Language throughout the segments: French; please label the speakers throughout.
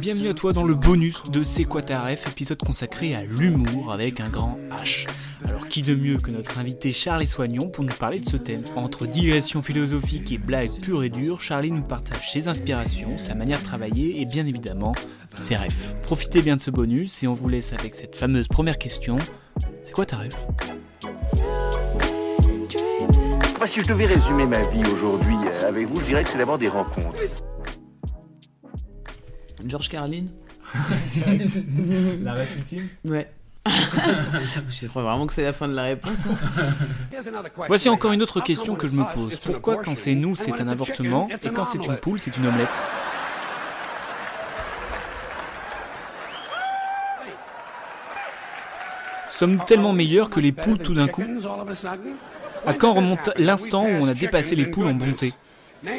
Speaker 1: Bienvenue à toi dans le bonus de C'est quoi ta ref, épisode consacré à l'humour avec un grand H. Alors qui de mieux que notre invité Charlie Soignon pour nous parler de ce thème? Entre digression philosophique et blagues pures et dures, Charlie nous partage ses inspirations, sa manière de travailler et bien évidemment ses refs. Profitez bien de ce bonus et on vous laisse avec cette fameuse première question. C'est quoi ta ref?
Speaker 2: Si je devais résumer ma vie aujourd'hui euh, avec vous, je dirais que c'est d'abord des rencontres.
Speaker 3: George Carlin.
Speaker 1: La ref ultime.
Speaker 3: Ouais. je crois vraiment que c'est la fin de la réponse.
Speaker 1: Voici encore une autre question que je me pose. Pourquoi quand c'est nous c'est un avortement et quand c'est une poule c'est une omelette? Sommes-nous tellement meilleurs que les poules tout d'un coup? À quand remonte l'instant où on a dépassé les poules en bonté?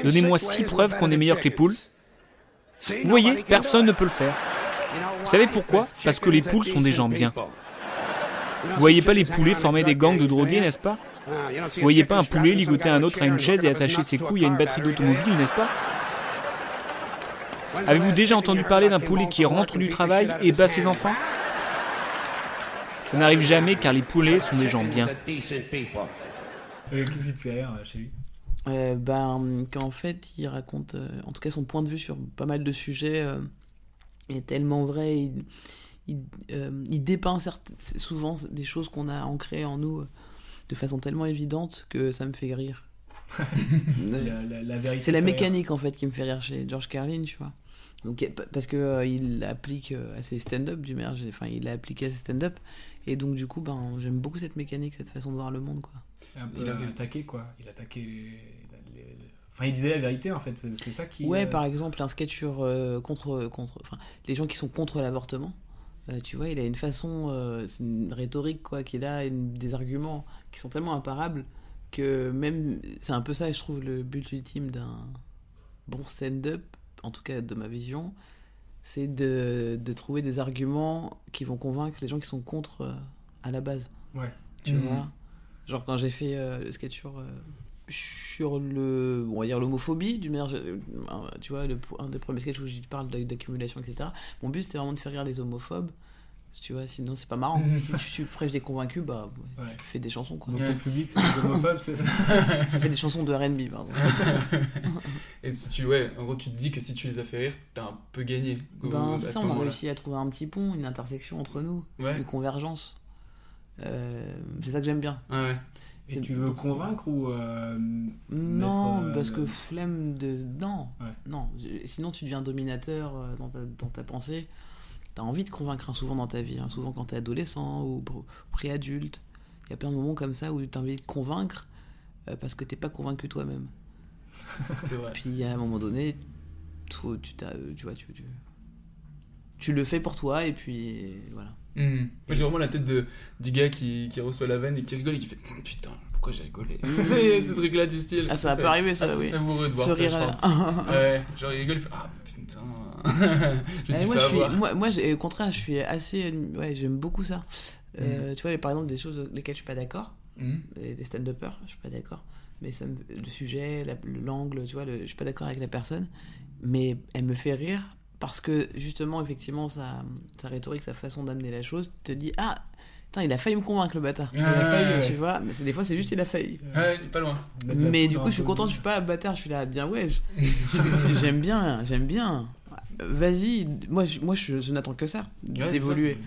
Speaker 1: Donnez-moi six preuves qu'on est meilleur que les poules. Vous voyez, personne ne peut le faire. Vous savez pourquoi? Parce que les poules sont des gens bien. Vous voyez pas les poulets former des gangs de drogués, n'est-ce pas? Vous voyez pas un poulet ligoter un autre à une chaise et attacher ses couilles à une batterie d'automobile, n'est-ce pas? Avez-vous déjà entendu parler d'un poulet qui rentre du travail et bat ses enfants? Ça n'arrive jamais car les poulets sont des gens bien.
Speaker 4: Qu'est-ce qui te fait rire chez lui?
Speaker 3: Euh, ben, qu'en fait, il raconte, euh, en tout cas, son point de vue sur pas mal de sujets euh, est tellement vrai. Il, il, euh, il dépeint certes- souvent des choses qu'on a ancrées en nous de façon tellement évidente que ça me fait rire.
Speaker 4: la, la- la vérité
Speaker 3: C'est la
Speaker 4: rire.
Speaker 3: mécanique en fait qui me fait rire chez George Carlin, tu vois. Donc, pa- parce que il l'applique euh, à ses stand-up du mer, enfin il l'a appliqué à ses stand-up, et donc du coup, ben j'aime beaucoup cette mécanique, cette façon de voir le monde, quoi.
Speaker 4: Un peu
Speaker 5: Il a-
Speaker 4: attaqué, quoi. Il attaquait les, les- les- Enfin, il disait la vérité, en fait. C'est c'est ça qui...
Speaker 3: Ouais,
Speaker 4: euh,
Speaker 3: par exemple, un sketch sur euh, contre, contre, enfin, les gens qui sont contre l'avortement. euh, tu vois, il a une façon, euh, c'est une rhétorique quoi, qu'il a, une- des arguments qui sont tellement imparables que même, c'est un peu ça, je trouve, le but ultime d'un bon stand-up, en tout cas de ma vision, c'est de, de trouver des arguments qui vont convaincre les gens qui sont contre euh, à la base.
Speaker 4: Ouais.
Speaker 3: Tu
Speaker 5: Mhm.
Speaker 3: vois? Genre quand j'ai fait euh, le sketch sur, euh, sur le, on va dire l'homophobie, du meilleur, euh, tu vois, le, un des premiers sketchs où je parle d'accumulation, etc. Mon but c'était vraiment de faire rire les homophobes. Tu vois, sinon c'est pas marrant. si tu, tu prêches des convaincus, bah ouais, tu fais des chansons quoi.
Speaker 4: Donc ton public, c'est les homophobes, c'est ça
Speaker 3: Tu fais des chansons de R&B, pardon.
Speaker 5: Et si tu, ouais, en gros, tu te dis que si tu les as fait rire, t'as un peu gagné.
Speaker 3: Ben, c'est
Speaker 5: ce
Speaker 3: ça, on a réussi à trouver un petit pont, une intersection entre nous,
Speaker 5: Ouais.
Speaker 3: une convergence. Euh, c'est ça que j'aime bien.
Speaker 5: Ouais.
Speaker 4: Et tu veux convaincre ou... euh,
Speaker 3: Non,
Speaker 4: mettre, euh,
Speaker 3: parce que flemme de. Non,
Speaker 4: Ouais.
Speaker 3: non. Sinon, tu deviens dominateur dans ta, dans ta pensée. T'as envie de convaincre hein, souvent dans ta vie, hein, souvent quand t'es adolescent ou pr- préadulte. Il y a plein de moments comme ça où t'as envie de convaincre euh, parce que t'es pas convaincu toi-même.
Speaker 5: C'est vrai.
Speaker 3: Puis à un moment donné, tu, tu, tu vois, tu, tu, tu le fais pour toi et puis voilà.
Speaker 5: Mhm. Moi, j'ai vraiment la tête de, du gars qui, qui reçoit la vanne et qui rigole et qui fait Putain, pourquoi j'ai rigolé? C'est ce truc-là du style.
Speaker 3: Ah, ça peut arriver, ça,
Speaker 5: ah,
Speaker 3: oui.
Speaker 5: C'est savoureux de voir ça, je
Speaker 3: rire-là.
Speaker 5: pense. ouais, genre, il rigole, il fait Ah putain. je me suis
Speaker 3: moi,
Speaker 5: fait
Speaker 3: je suis- moi, moi, au contraire, je suis assez. Ouais, j'aime beaucoup ça. Euh, Tu vois, par exemple, des choses lesquelles je suis pas d'accord,
Speaker 5: Mhm.
Speaker 3: des, stand-uppers, je suis pas d'accord. Mais ça me- le sujet, la- l'angle, tu vois, le, je suis pas d'accord avec la personne, mais elle me fait rire parce que justement, effectivement, sa, sa rhétorique, sa façon d'amener la chose te dit Ah, putain, il a failli me convaincre le bâtard.
Speaker 5: Il a failli, ouais.
Speaker 3: Tu vois, mais c'est- des fois, c'est juste il a failli.
Speaker 5: Ouais, pas loin.
Speaker 3: Mais du coup, je suis content, je suis pas bâtard, je suis là, bien ouais. j'aime bien, j'aime bien. Vas-y, moi, je, moi je, je n'attends que ça,
Speaker 5: Ouais,
Speaker 3: d'évoluer.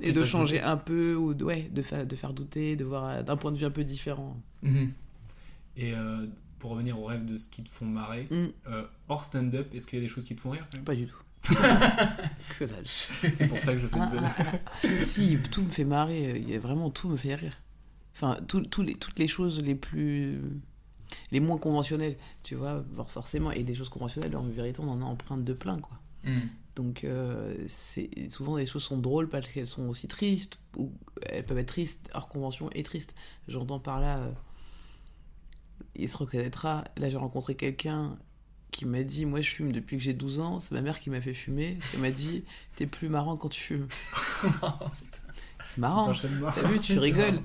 Speaker 3: Et de
Speaker 5: faire
Speaker 3: changer
Speaker 5: douter.
Speaker 3: un peu, ou de, ouais, de, fa- de faire douter, de voir euh, d'un point de vue un peu différent.
Speaker 5: Mhm.
Speaker 4: Et euh, pour revenir au rêve de ce qui te font marrer,
Speaker 3: Mm,
Speaker 4: euh, hors stand-up, est-ce qu'il y a des choses qui te font rire quand même?
Speaker 3: Pas du tout. que dalle.
Speaker 4: C'est pour ça que je fais des
Speaker 3: ah. si, tout me fait marrer, il y a vraiment tout me fait rire. Enfin, tout- tous les, toutes les choses les plus. les moins conventionnelles, tu vois, forcément. Et des choses conventionnelles, en vérité, on en a empreinte de plein, quoi.
Speaker 5: Hmm.
Speaker 3: Donc, euh, c'est souvent les choses sont drôles parce qu'elles sont aussi tristes, ou elles peuvent être tristes, hors convention et tristes. J'entends par là, euh, il se reconnaîtra. Là, j'ai rencontré quelqu'un qui m'a dit Moi, je fume depuis que j'ai 12 ans. C'est ma mère qui m'a fait fumer. Elle m'a dit T'es plus marrant quand tu fumes. Marrant. T'as vu, tu rigoles.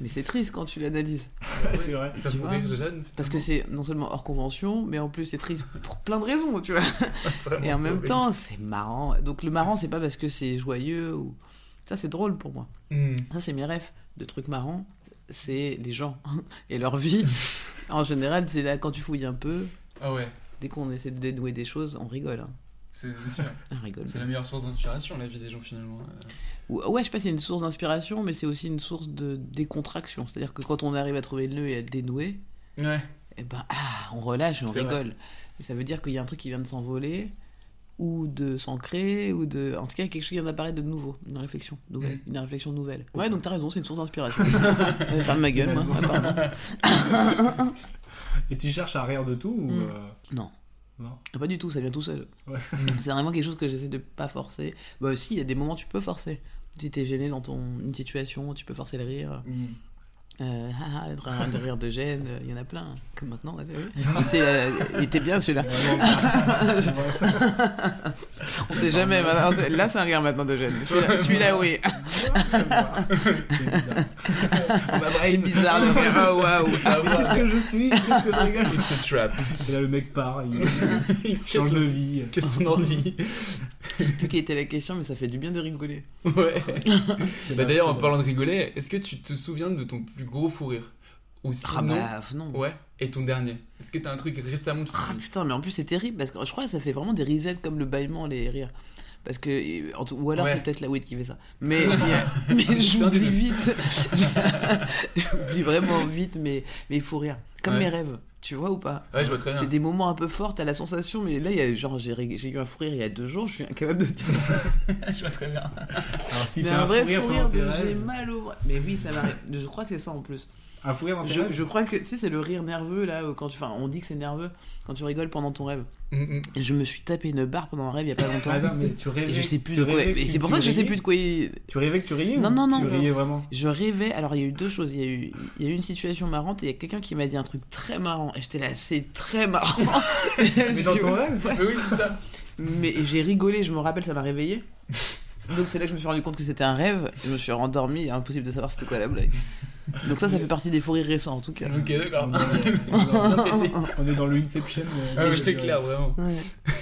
Speaker 3: Mais c'est triste quand tu l'analyses.
Speaker 4: c'est vrai.
Speaker 3: Tu vois
Speaker 5: jeune.
Speaker 3: Parce que c'est non seulement hors convention, mais en plus c'est triste pour plein de raisons, tu vois.
Speaker 5: Vraiment,
Speaker 3: Et en même temps, c'est marrant. Donc le marrant, c'est pas parce que c'est joyeux ou. Ça, c'est drôle pour moi.
Speaker 5: Hmm.
Speaker 3: Ça, c'est mes rêves de trucs marrants. C'est les gens et leur vie. en général, c'est là quand tu fouilles un peu.
Speaker 5: Ah ouais,
Speaker 3: Dès qu'on essaie de dénouer des choses, on rigole. hein.
Speaker 5: c'est c'est sûr.
Speaker 3: On rigole.
Speaker 5: C'est la meilleure source d'inspiration, la vie des gens finalement. Euh,
Speaker 3: Ou- Ouais, je sais pas si c'est une source d'inspiration, mais c'est aussi une source de décontraction. C'est-à-dire que quand on arrive à trouver le nœud et à le dénouer,
Speaker 5: Ouais.
Speaker 3: eh ben, ah, on relâche et on
Speaker 5: vrai.
Speaker 3: rigole. Et ça veut dire qu'il y a un truc qui vient de s'envoler, ou de s'ancrer, ou de. En tout cas, quelque chose qui vient d'apparaître de nouveau, une réflexion nouvelle.
Speaker 5: Mhm.
Speaker 3: Une réflexion nouvelle. Ouais, donc t'as raison, c'est une source d'inspiration. Ferme ma gueule, moi.
Speaker 4: Et tu cherches à rire de tout ou
Speaker 3: Mm.
Speaker 4: euh,
Speaker 3: Non.
Speaker 4: Non.
Speaker 3: Pas du tout, ça vient tout seul.
Speaker 4: Ouais.
Speaker 3: C'est vraiment quelque chose que j'essaie de pas forcer. Bah, aussi, il y a des moments où tu peux forcer. Si t'es gêné dans ton, une situation, tu peux forcer le rire.
Speaker 5: Hmm.
Speaker 3: Euh, ah, ah, de rire- de rire de gêne, il y en a plein, comme maintenant. il, euh, il était bien celui-là. On sait jamais. Là, c'est un rire maintenant de gêne. Celui-là, oui. C'est bizarre le rire. Oh, waouh.
Speaker 5: Ah,
Speaker 4: Qu'est-ce que je suis Qu'est-ce que je rigole
Speaker 5: It's a trap.
Speaker 4: Et là, le mec part, il change de vie.
Speaker 5: Qu'est-ce qu'on en dit?
Speaker 3: Je sais plus quelle était la question, mais ça fait du bien de rigoler.
Speaker 5: Ouais. Bah d'ailleurs, en parlant de rigoler, est-ce que tu te souviens de ton plus gros fou rire? Ou
Speaker 3: Ah
Speaker 5: sinon,
Speaker 3: bah, non.
Speaker 5: ouais, et ton dernier Est-ce que t'as un truc récemment qui te
Speaker 3: Ah putain, mais en plus c'est terrible parce que je crois que ça fait vraiment des risettes comme le bâillement, les rires. Parce que, en tout- ou alors
Speaker 5: Ouais.
Speaker 3: c'est peut-être la weed qui fait ça. Mais, mais, mais j'oublie vite. j'oublie vraiment vite, mais, mais il faut rire. Comme
Speaker 5: Ouais.
Speaker 3: mes rêves, tu vois ou pas
Speaker 5: Ouais, je vois très bien.
Speaker 3: C'est des moments un peu forts, t'as la sensation, mais là, il y a, genre, j'ai eu un fou rire il y a deux jours, je suis incapable de dire.
Speaker 5: je vois très bien.
Speaker 4: Alors, si
Speaker 3: mais
Speaker 4: t'as
Speaker 3: un
Speaker 4: un
Speaker 3: vrai
Speaker 4: fou rire pendant tes
Speaker 3: de j'ai mal au. Mais oui, ça m'arrive. Je crois que c'est ça en plus.
Speaker 4: Un fou rire dans tes
Speaker 3: Je,
Speaker 4: rêves
Speaker 3: je crois que, tu sais, c'est le rire nerveux là, quand tu. Enfin, on dit que c'est nerveux quand tu rigoles pendant ton rêve.
Speaker 5: Mm, mm.
Speaker 3: Je me suis tapé une barre pendant un rêve il y a pas longtemps.
Speaker 4: Ah non, mais tu rêvais.
Speaker 3: Et je sais plus de quoi. c'est pour ça que je sais plus de quoi il.
Speaker 4: Tu rêvais que tu riais
Speaker 3: Non,
Speaker 4: ou
Speaker 3: non, non,
Speaker 4: Tu
Speaker 3: non.
Speaker 4: riais vraiment
Speaker 3: Je rêvais. Alors il y a eu deux choses. Il y a eu, il y a eu une situation marrante et il y a quelqu'un qui m'a dit un truc très marrant. Et j'étais là, c'est très marrant.
Speaker 4: Mais dans ton rêve
Speaker 5: Mais oui, c'est ça.
Speaker 3: Mais j'ai rigolé. Je me rappelle, ça m'a réveillé. Donc c'est là que je me suis rendu compte que c'était un rêve. Et je me suis rendormi. Impossible de savoir c'était quoi la blague. Donc ça, ça fait partie des fous rires récents en tout cas.
Speaker 5: Ok, d'accord.
Speaker 4: On est dans- on est dans le Inception. euh,
Speaker 5: Ah, mais
Speaker 4: de-
Speaker 5: c'est clair, vraiment.
Speaker 3: Ouais.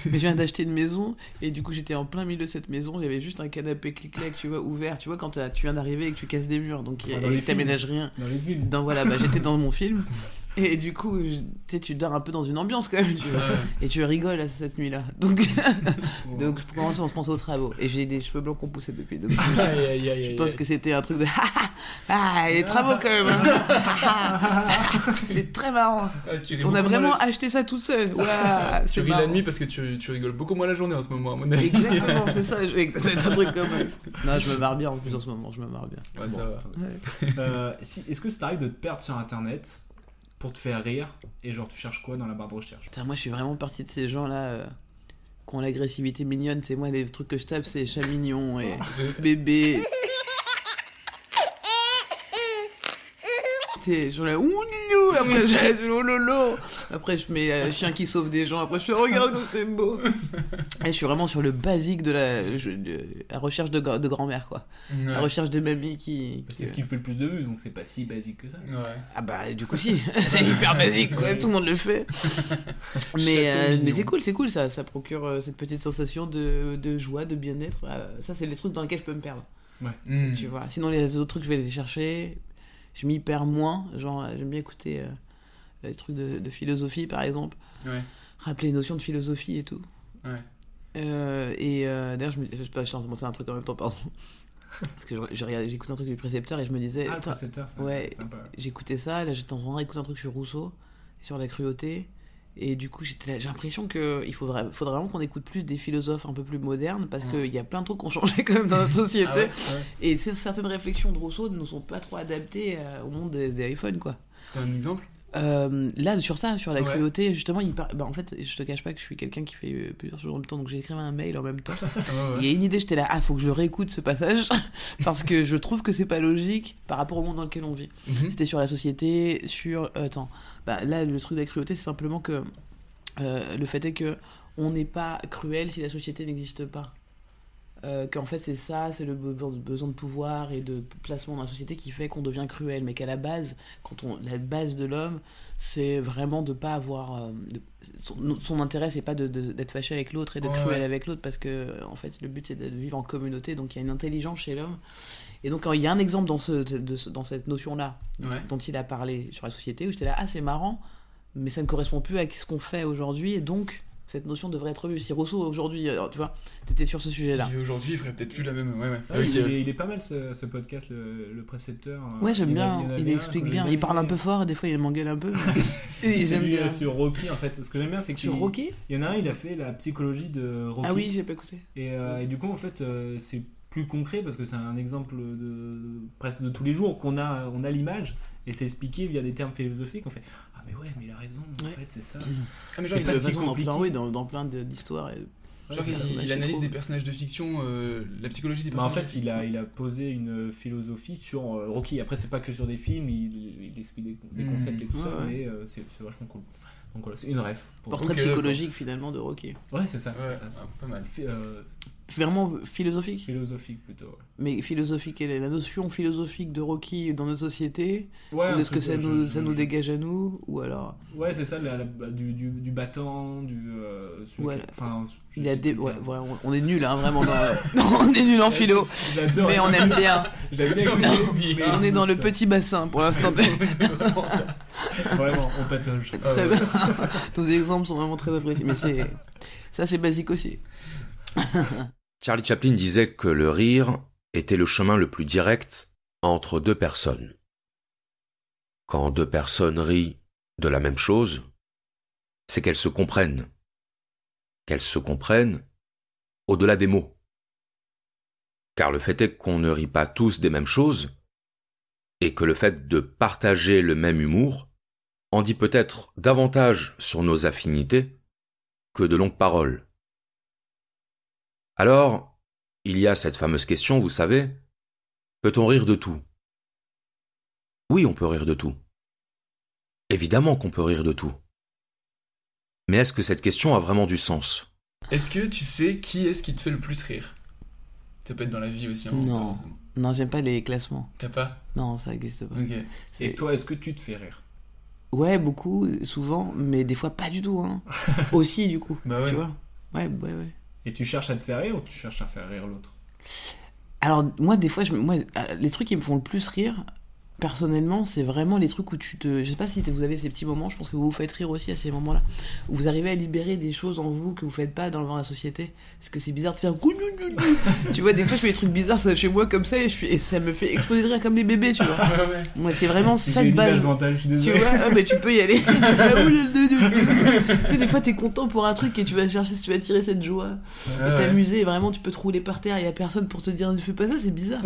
Speaker 3: Mais je viens d'acheter une maison et du coup j'étais en plein milieu de cette maison. Il y avait juste un canapé clic-clac, tu vois, ouvert. Tu vois, quand t'as- tu viens d'arriver et que tu casses des murs, donc que
Speaker 4: films.
Speaker 3: t'aménages rien.
Speaker 4: Dans les films.
Speaker 3: dans voilà bah, j'étais dans mon film et du coup je- tu dors un peu dans une ambiance quand même tu vois.
Speaker 5: Ouais.
Speaker 3: et tu rigoles à cette nuit là donc donc je commence à se penser aux travaux et j'ai des cheveux blancs qui ont poussé depuis donc je,
Speaker 5: Aïe, aïe, aïe,
Speaker 3: je
Speaker 5: aïe,
Speaker 3: pense
Speaker 5: aïe.
Speaker 3: que c'était un truc de ah les travaux quand même hein. c'est très marrant
Speaker 5: Ah,
Speaker 3: on a vraiment
Speaker 5: la-
Speaker 3: acheté ça tout seul
Speaker 5: Tu ris la nuit parce que tu, tu rigoles beaucoup moins la journée en ce moment, à mon avis.
Speaker 3: exactement c'est ça je c'est un truc comme ça. non je me marre bien en plus en ce moment je me marre bien
Speaker 5: Ouais, ça va.
Speaker 4: Euh, si, Est-ce que ça t'arrive de te perdre sur internet pour te faire rire et genre tu cherches quoi dans la barre de recherche?
Speaker 3: Putain, moi je suis vraiment partie de ces gens là qui ont l'agressivité mignonne. C'est moi les trucs que je tape c'est chat mignon et bébé T'es là ouh lilou après j'ai lolo après je mets euh, chien qui sauve des gens après je fais regarde comme c'est beau et je suis vraiment sur le basique de la, je- de la recherche de, gra- de grand-mère quoi la
Speaker 5: Ouais.
Speaker 3: recherche de mamie qui,
Speaker 4: C'est ce qui fait le plus de vues, donc c'est pas si basique que ça.
Speaker 5: Ouais.
Speaker 3: ah bah du coup si, c'est hyper basique quoi, tout le monde le fait. mais
Speaker 5: Château
Speaker 3: euh,
Speaker 5: mignon.
Speaker 3: mais c'est cool, c'est cool ça, ça procure euh, cette petite sensation de, de joie, de bien-être. Euh, ça c'est les trucs dans lesquels je peux me perdre,
Speaker 5: Mm.
Speaker 3: tu vois. Sinon les autres trucs je vais les chercher, je m'y perds moins. Genre euh, j'aime bien écouter euh, des trucs de, de philosophie par exemple,
Speaker 5: Ouais.
Speaker 3: rappeler les notions de philosophie et tout.
Speaker 5: Ouais.
Speaker 3: Euh, et euh, d'ailleurs je me, je je suis en un truc en même temps pardon. Parce que écouté un truc du précepteur et je me disais,
Speaker 4: Ah, le précepteur, c'est
Speaker 3: ouais.
Speaker 4: sympa.
Speaker 3: j'écoutais ça, là j'étais en train d'écouter un truc sur Rousseau, sur la cruauté, Et du coup, j'ai l'impression qu'il faudrait, faudrait vraiment qu'on écoute plus des philosophes un peu plus modernes parce qu'il y a plein de trucs qui ont changé quand même dans notre société.
Speaker 5: Ah ouais, ouais.
Speaker 3: Et certaines réflexions de Rousseau ne sont pas trop adaptées euh, au monde des, des iPhones, quoi.
Speaker 5: T'as un exemple?
Speaker 3: Euh, là, sur ça, sur la
Speaker 5: Ouais.
Speaker 3: cruauté, justement, il par- bah, en fait, je te cache pas que je suis quelqu'un qui fait plusieurs choses en même temps, donc j'ai écrit un mail en même temps.
Speaker 5: Ouais, ouais.
Speaker 3: Il y a une idée, j'étais là, ah, faut que je réécoute ce passage, parce que je trouve que c'est pas logique par rapport au monde dans lequel on vit.
Speaker 5: Mhm.
Speaker 3: C'était sur la société, sur. euh, attends, bah, là, le truc de la cruauté, c'est simplement que euh, le fait est que on n'est pas cruel si la société n'existe pas. Euh, qu'en fait, c'est ça, c'est le be- besoin de pouvoir et de placement dans la société qui fait qu'on devient cruel, mais qu'à la base, quand on, la base de l'homme, c'est vraiment de pas avoir. euh, de- son, son intérêt, c'est pas d'être fâché avec l'autre et d'être
Speaker 5: Ouais,
Speaker 3: cruel
Speaker 5: ouais.
Speaker 3: avec l'autre, parce que en fait, le but c'est de vivre en communauté, donc il y a une intelligence chez l'homme. Et donc, il y a un exemple dans, ce, de dans cette notion-là,
Speaker 5: Ouais.
Speaker 3: dont il a parlé sur la société, où j'étais là, ah, c'est marrant, mais ça ne correspond plus à ce qu'on fait aujourd'hui, et donc cette notion devrait être vue. Si Rousseau aujourd'hui, euh, tu vois, t'étais sur ce sujet-là.
Speaker 5: Si aujourd'hui, il ferait peut-être plus la même. Ouais, ouais.
Speaker 4: Ouais,
Speaker 5: Ok.
Speaker 4: il, est, il est pas mal ce, ce podcast, le, le précepteur.
Speaker 3: Ouais, j'aime bien,
Speaker 4: a
Speaker 3: il explique bien. Il parle un peu fort, et des fois il m'engueule un peu. et j'aime bien.
Speaker 4: euh, sur Rocky en fait. Ce que j'aime bien, c'est que
Speaker 3: Sur Rocky?
Speaker 4: Il y en a un, il a fait la psychologie de Rocky.
Speaker 3: Ah oui, j'ai pas écouté.
Speaker 4: Et, euh, et du coup, en fait, euh, c'est plus concret parce que c'est un exemple de presque de tous les jours qu'on a, on a l'image et c'est expliqué via des termes philosophiques. On fait ah mais ouais, mais il a raison. En
Speaker 3: Ouais.
Speaker 4: fait, c'est ça.
Speaker 5: Ah, mais genre,
Speaker 4: C'est
Speaker 5: il,
Speaker 4: pas
Speaker 3: de
Speaker 4: si
Speaker 3: dans
Speaker 4: compliqué.
Speaker 3: plein, oui, dans, dans plein d'histoires. et-
Speaker 5: genre,
Speaker 4: Ouais,
Speaker 5: il-
Speaker 4: c'est
Speaker 5: analyse des personnages de fiction, euh, la psychologie des
Speaker 4: Bah, en
Speaker 5: personnages.
Speaker 4: fait, il a, il a posé une philosophie sur euh, Rocky. Après, c'est pas que sur des films, il, il explique des, des
Speaker 5: Mm.
Speaker 4: concepts et tout
Speaker 3: Ouais,
Speaker 4: ça,
Speaker 3: ouais.
Speaker 4: mais euh, c'est c'est vachement cool. Donc voilà, c'est une ref.
Speaker 3: Portrait psychologique finalement de Rocky.
Speaker 4: Ouais, c'est ça,
Speaker 5: Ouais,
Speaker 4: c'est ça.
Speaker 5: ah, pas mal.
Speaker 4: Euh,
Speaker 3: Vraiment philosophique.
Speaker 4: philosophique plutôt. Ouais,
Speaker 3: Mais philosophique, quelle est la notion philosophique de Rocky dans notre société
Speaker 4: Ouais,
Speaker 3: Ou
Speaker 4: un
Speaker 3: est-ce que
Speaker 4: truc,
Speaker 3: ça
Speaker 4: euh,
Speaker 3: nous,
Speaker 4: je-
Speaker 3: ça nous dégage à nous Ou alors.
Speaker 4: Ouais, c'est ça, la- la- bah, du, du, du battant, du. euh, celui
Speaker 3: Ouais.
Speaker 4: qui- Enfin,
Speaker 3: Il a des... ouais, on est nul, hein, vraiment. dans- on est nul en philo.
Speaker 4: J'adore.
Speaker 3: Mais on aime bien.
Speaker 4: J'avais bien écouté. mais-
Speaker 3: On est dans le petit bassin pour l'instant.
Speaker 4: Vraiment, on.
Speaker 3: Très bien. Nos exemples sont vraiment très appréciés. Mais c'est. Ça, c'est basique aussi.
Speaker 6: Charlie Chaplin disait que le rire était le chemin le plus direct entre deux personnes. Quand deux personnes rient de la même chose, c'est qu'elles se comprennent. Qu'elles se comprennent au-delà des mots. Car le fait est qu'on ne rit pas tous des mêmes choses, et que le fait de partager le même humour en dit peut-être davantage sur nos affinités que de longues paroles. Alors, il y a cette fameuse question, vous savez, peut-on rire de tout? Oui, on peut rire de tout. Évidemment qu'on peut rire de tout. Mais est-ce que cette question a vraiment du sens?
Speaker 5: Est-ce que tu sais qui est-ce qui te fait le plus rire? Ça peut être dans la vie aussi. Hein,
Speaker 3: Non. Non, j'aime pas les classements.
Speaker 5: T'as pas?
Speaker 3: Non, ça n'existe pas.
Speaker 5: Ok.
Speaker 4: Et
Speaker 3: C'est-
Speaker 4: toi, est-ce que tu te fais rire?
Speaker 3: Ouais, beaucoup, souvent, mais des fois pas du tout. Hein. Aussi, du coup.
Speaker 5: Bah ouais.
Speaker 3: Tu vois Ouais, ouais, ouais.
Speaker 4: Et tu cherches à te faire rire ou tu cherches à faire rire l'autre?
Speaker 3: Alors, moi, des fois, je, moi, les trucs qui me font le plus rire, personnellement, c'est vraiment les trucs où tu te. Je sais pas si vous avez ces petits moments, je pense que vous vous faites rire aussi à ces moments-là, où vous arrivez à libérer des choses en vous que vous faites pas dans la société. Parce que c'est bizarre de faire. tu vois, des fois, je fais des trucs bizarres chez moi comme ça et, je suis- et ça me fait exploser de rire comme les bébés, tu vois. Moi, c'est vraiment ça
Speaker 4: image
Speaker 3: base.
Speaker 4: mentale, je suis
Speaker 3: Tu vois, ah, mais tu peux y aller. Tu le- le- le- sais, des fois, t'es content pour un truc et tu vas chercher si tu vas tirer cette joie et t'amuser. Et vraiment, tu peux te rouler par terre. Il y a personne pour te dire ne fais pas ça, c'est bizarre.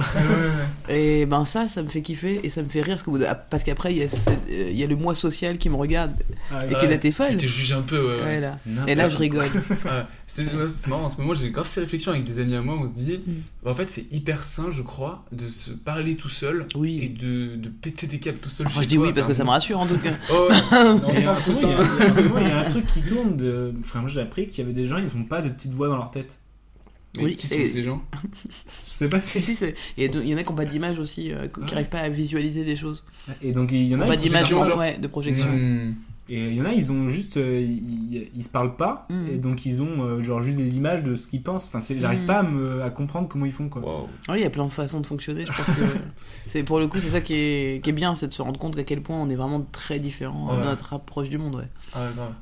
Speaker 3: Et ben ça, ça me fait kiffer et ça me fait rire parce que vous- parce qu'après il y, a ce- euh, il y a le moi social qui me regarde
Speaker 4: Ah,
Speaker 3: et qui est là t'es folle.
Speaker 5: Il te juge un peu, ouais. ouais.
Speaker 3: Ouais, là.
Speaker 4: N'importe
Speaker 3: Et là je rigole.
Speaker 5: C'est marrant, en ce moment j'ai grave ces réflexions avec des amis à moi, on se dit,
Speaker 3: Mm.
Speaker 5: bah, en fait c'est hyper sain je crois de se parler tout seul et de, de péter des câbles tout seul.
Speaker 3: Enfin,
Speaker 5: chez
Speaker 3: je dis
Speaker 5: toi,
Speaker 3: oui parce que ça me rassure en tout cas.
Speaker 5: Oh, ouais. Non,
Speaker 4: Et
Speaker 5: c'est
Speaker 4: en
Speaker 5: un
Speaker 4: ce
Speaker 5: peu
Speaker 4: moment, il y a- un truc qui tourne de. Enfin, moi j'ai appris qu'il y avait des gens, ils n'ont pas de petite voix dans leur tête.
Speaker 5: Mais
Speaker 3: Oui,
Speaker 5: qui sont
Speaker 3: et-
Speaker 5: ces gens?
Speaker 4: Je sais pas
Speaker 3: Si
Speaker 4: si.
Speaker 3: si c'est il y, a de- il y en a qui ont pas d'image aussi euh, qui
Speaker 4: Ah.
Speaker 3: n'arrivent pas à visualiser des choses.
Speaker 4: Et donc il y en a.
Speaker 3: pas
Speaker 4: ils-
Speaker 3: d'image
Speaker 5: genre.
Speaker 3: ouais, de projection.
Speaker 5: Hmm.
Speaker 4: Et il y en a, ils ont juste. euh, ils, ils se parlent pas.
Speaker 3: Mm.
Speaker 4: Et donc ils ont euh, genre juste des images de ce qu'ils pensent. Enfin, c'est- j'arrive
Speaker 3: Mm.
Speaker 4: pas à, me, à comprendre comment ils font quoi.
Speaker 5: Wow.
Speaker 3: Oui, il y a plein de façons de fonctionner. Je pense que c'est pour le coup c'est ça qui est, qui est bien, c'est de se rendre compte à quel point on est vraiment très différents
Speaker 5: Ouais.
Speaker 3: dans notre approche du monde. Ouais.
Speaker 5: Ah, ouais, grave.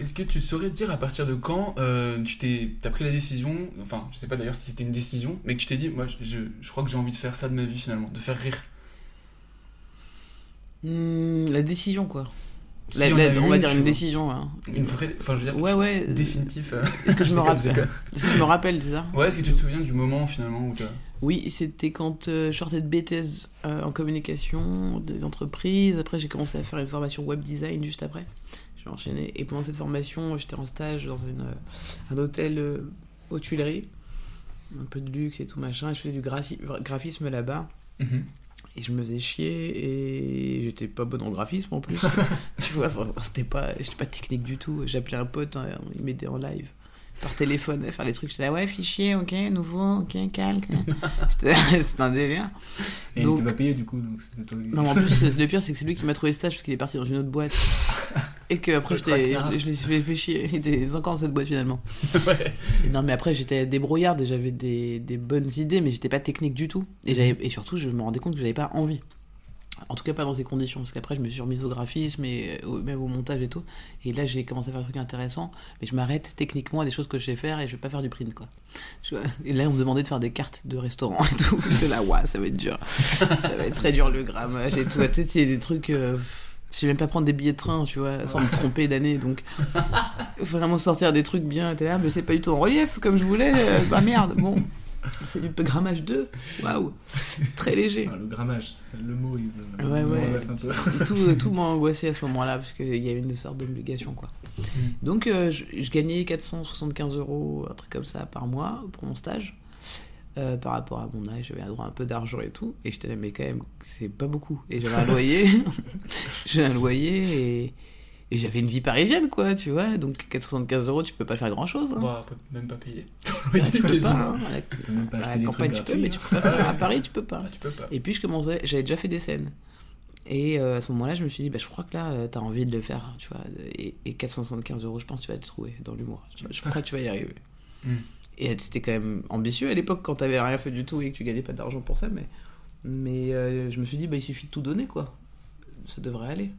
Speaker 5: Est-ce que tu saurais dire à partir de quand euh, tu t'es, as pris la décision, enfin je sais pas d'ailleurs si c'était une décision, mais que tu t'es dit, moi je, je, je crois que j'ai envie de faire ça de ma vie finalement, de faire rire.
Speaker 3: Mm, la décision quoi.
Speaker 5: Si
Speaker 3: La-
Speaker 5: on
Speaker 3: va dire
Speaker 5: tu
Speaker 3: une
Speaker 5: vois.
Speaker 3: décision. hein.
Speaker 5: Une vraie. Enfin, je veux dire.
Speaker 3: Ouais, ouais.
Speaker 5: Définitif. euh.
Speaker 3: Est-ce que je me rappelle? Est-ce que je me rappelle, c'est ça?
Speaker 5: Ouais, est-ce que tu te souviens du moment finalement où t'as.
Speaker 3: Oui, c'était quand euh, je sortais de BTS euh, en communication des entreprises. Après, j'ai commencé à faire une formation web design juste après. J'ai enchaîné. Et pendant cette formation, j'étais en stage dans une, euh, un hôtel euh, aux Tuileries. Un peu de luxe et tout machin. Et je faisais du graphi- graphisme là-bas.
Speaker 5: Mhm.
Speaker 3: Et je me faisais chier et j'étais pas bon en graphisme en plus. tu vois, c'était pas, j'étais pas technique du tout. J'appelais un pote, hein, il m'aidait en live par téléphone à faire les trucs. J'étais là, ouais, fichier, ok, nouveau, ok, calque. C'était un délire.
Speaker 4: Et
Speaker 3: Donc-
Speaker 4: il était pas payé du coup, donc c'était toi.
Speaker 3: Non, en plus, le pire, c'est que c'est lui qui m'a trouvé le stage parce qu'il est parti dans une autre boîte. Et que après, je l'ai fait chier. Il était encore dans cette boîte finalement.
Speaker 5: ouais.
Speaker 3: Et non, mais après, j'étais débrouillarde et j'avais des, des bonnes idées, mais j'étais pas technique du tout. Et,
Speaker 5: Mhm.
Speaker 3: et surtout, je me rendais compte que j'avais pas envie. En tout cas, pas dans ces conditions. Parce qu'après, je me suis remise au graphisme et au- même au montage et tout. Et là, j'ai commencé à faire des trucs intéressants. Mais je m'arrête techniquement à des choses que je sais faire et je vais pas faire du print, quoi. Et là, on me demandait de faire des cartes de restaurant et tout. J'étais là, waouh, ça va être dur. Ça va être très dur le grammage et tout. Tu sais, il y a des trucs. euh, Je sais même pas prendre des billets de train, tu vois, sans me tromper d'année. Donc, vraiment sortir des trucs bien. T'es là, mais c'est pas du tout en relief comme je voulais. euh, bah merde, bon. C'est du grammage 2. Waouh. Très léger.
Speaker 4: Ah, le grammage, le mot, il me-
Speaker 3: Ouais, ouais.
Speaker 4: m'angoisse un peu.
Speaker 3: tout tout m'a angoissé à ce moment-là parce qu'il y avait une sorte d'obligation quoi. Donc euh, je, je gagnais 475 euros, un truc comme ça par mois pour mon stage. Euh, par rapport à mon âge, j'avais un droit à un peu d'argent et tout. Et j'étais là, mais quand même, c'est pas beaucoup. Et j'avais un loyer. j'avais un loyer et, et j'avais une vie parisienne, quoi, tu vois. Donc 475 euros, tu peux pas faire grand chose. Hein.
Speaker 5: Bah, peut- même pas payer.
Speaker 3: tu peux pas.
Speaker 5: quasiment.
Speaker 3: hein. À la-
Speaker 4: Tu peux même pas
Speaker 3: à la
Speaker 4: des trucs
Speaker 3: campagne, tu peux, mais tu peux pas. faire. À Paris, tu peux pas.
Speaker 5: Ah, tu peux pas.
Speaker 3: Et puis je commençais, j'avais déjà fait des scènes. Et euh, à ce moment-là, je me suis dit, bah, je crois que là, euh, t'as envie de le faire, tu vois. Et, et 475 euros, je pense que tu vas te trouver dans l'humour. Je, je crois que tu vas y arriver.
Speaker 5: Mm.
Speaker 3: Et c'était quand même ambitieux à l'époque quand t'avais rien fait du tout et que tu gagnais pas d'argent pour ça, mais, mais euh, je me suis dit, bah, il suffit de tout donner, quoi. Ça devrait aller.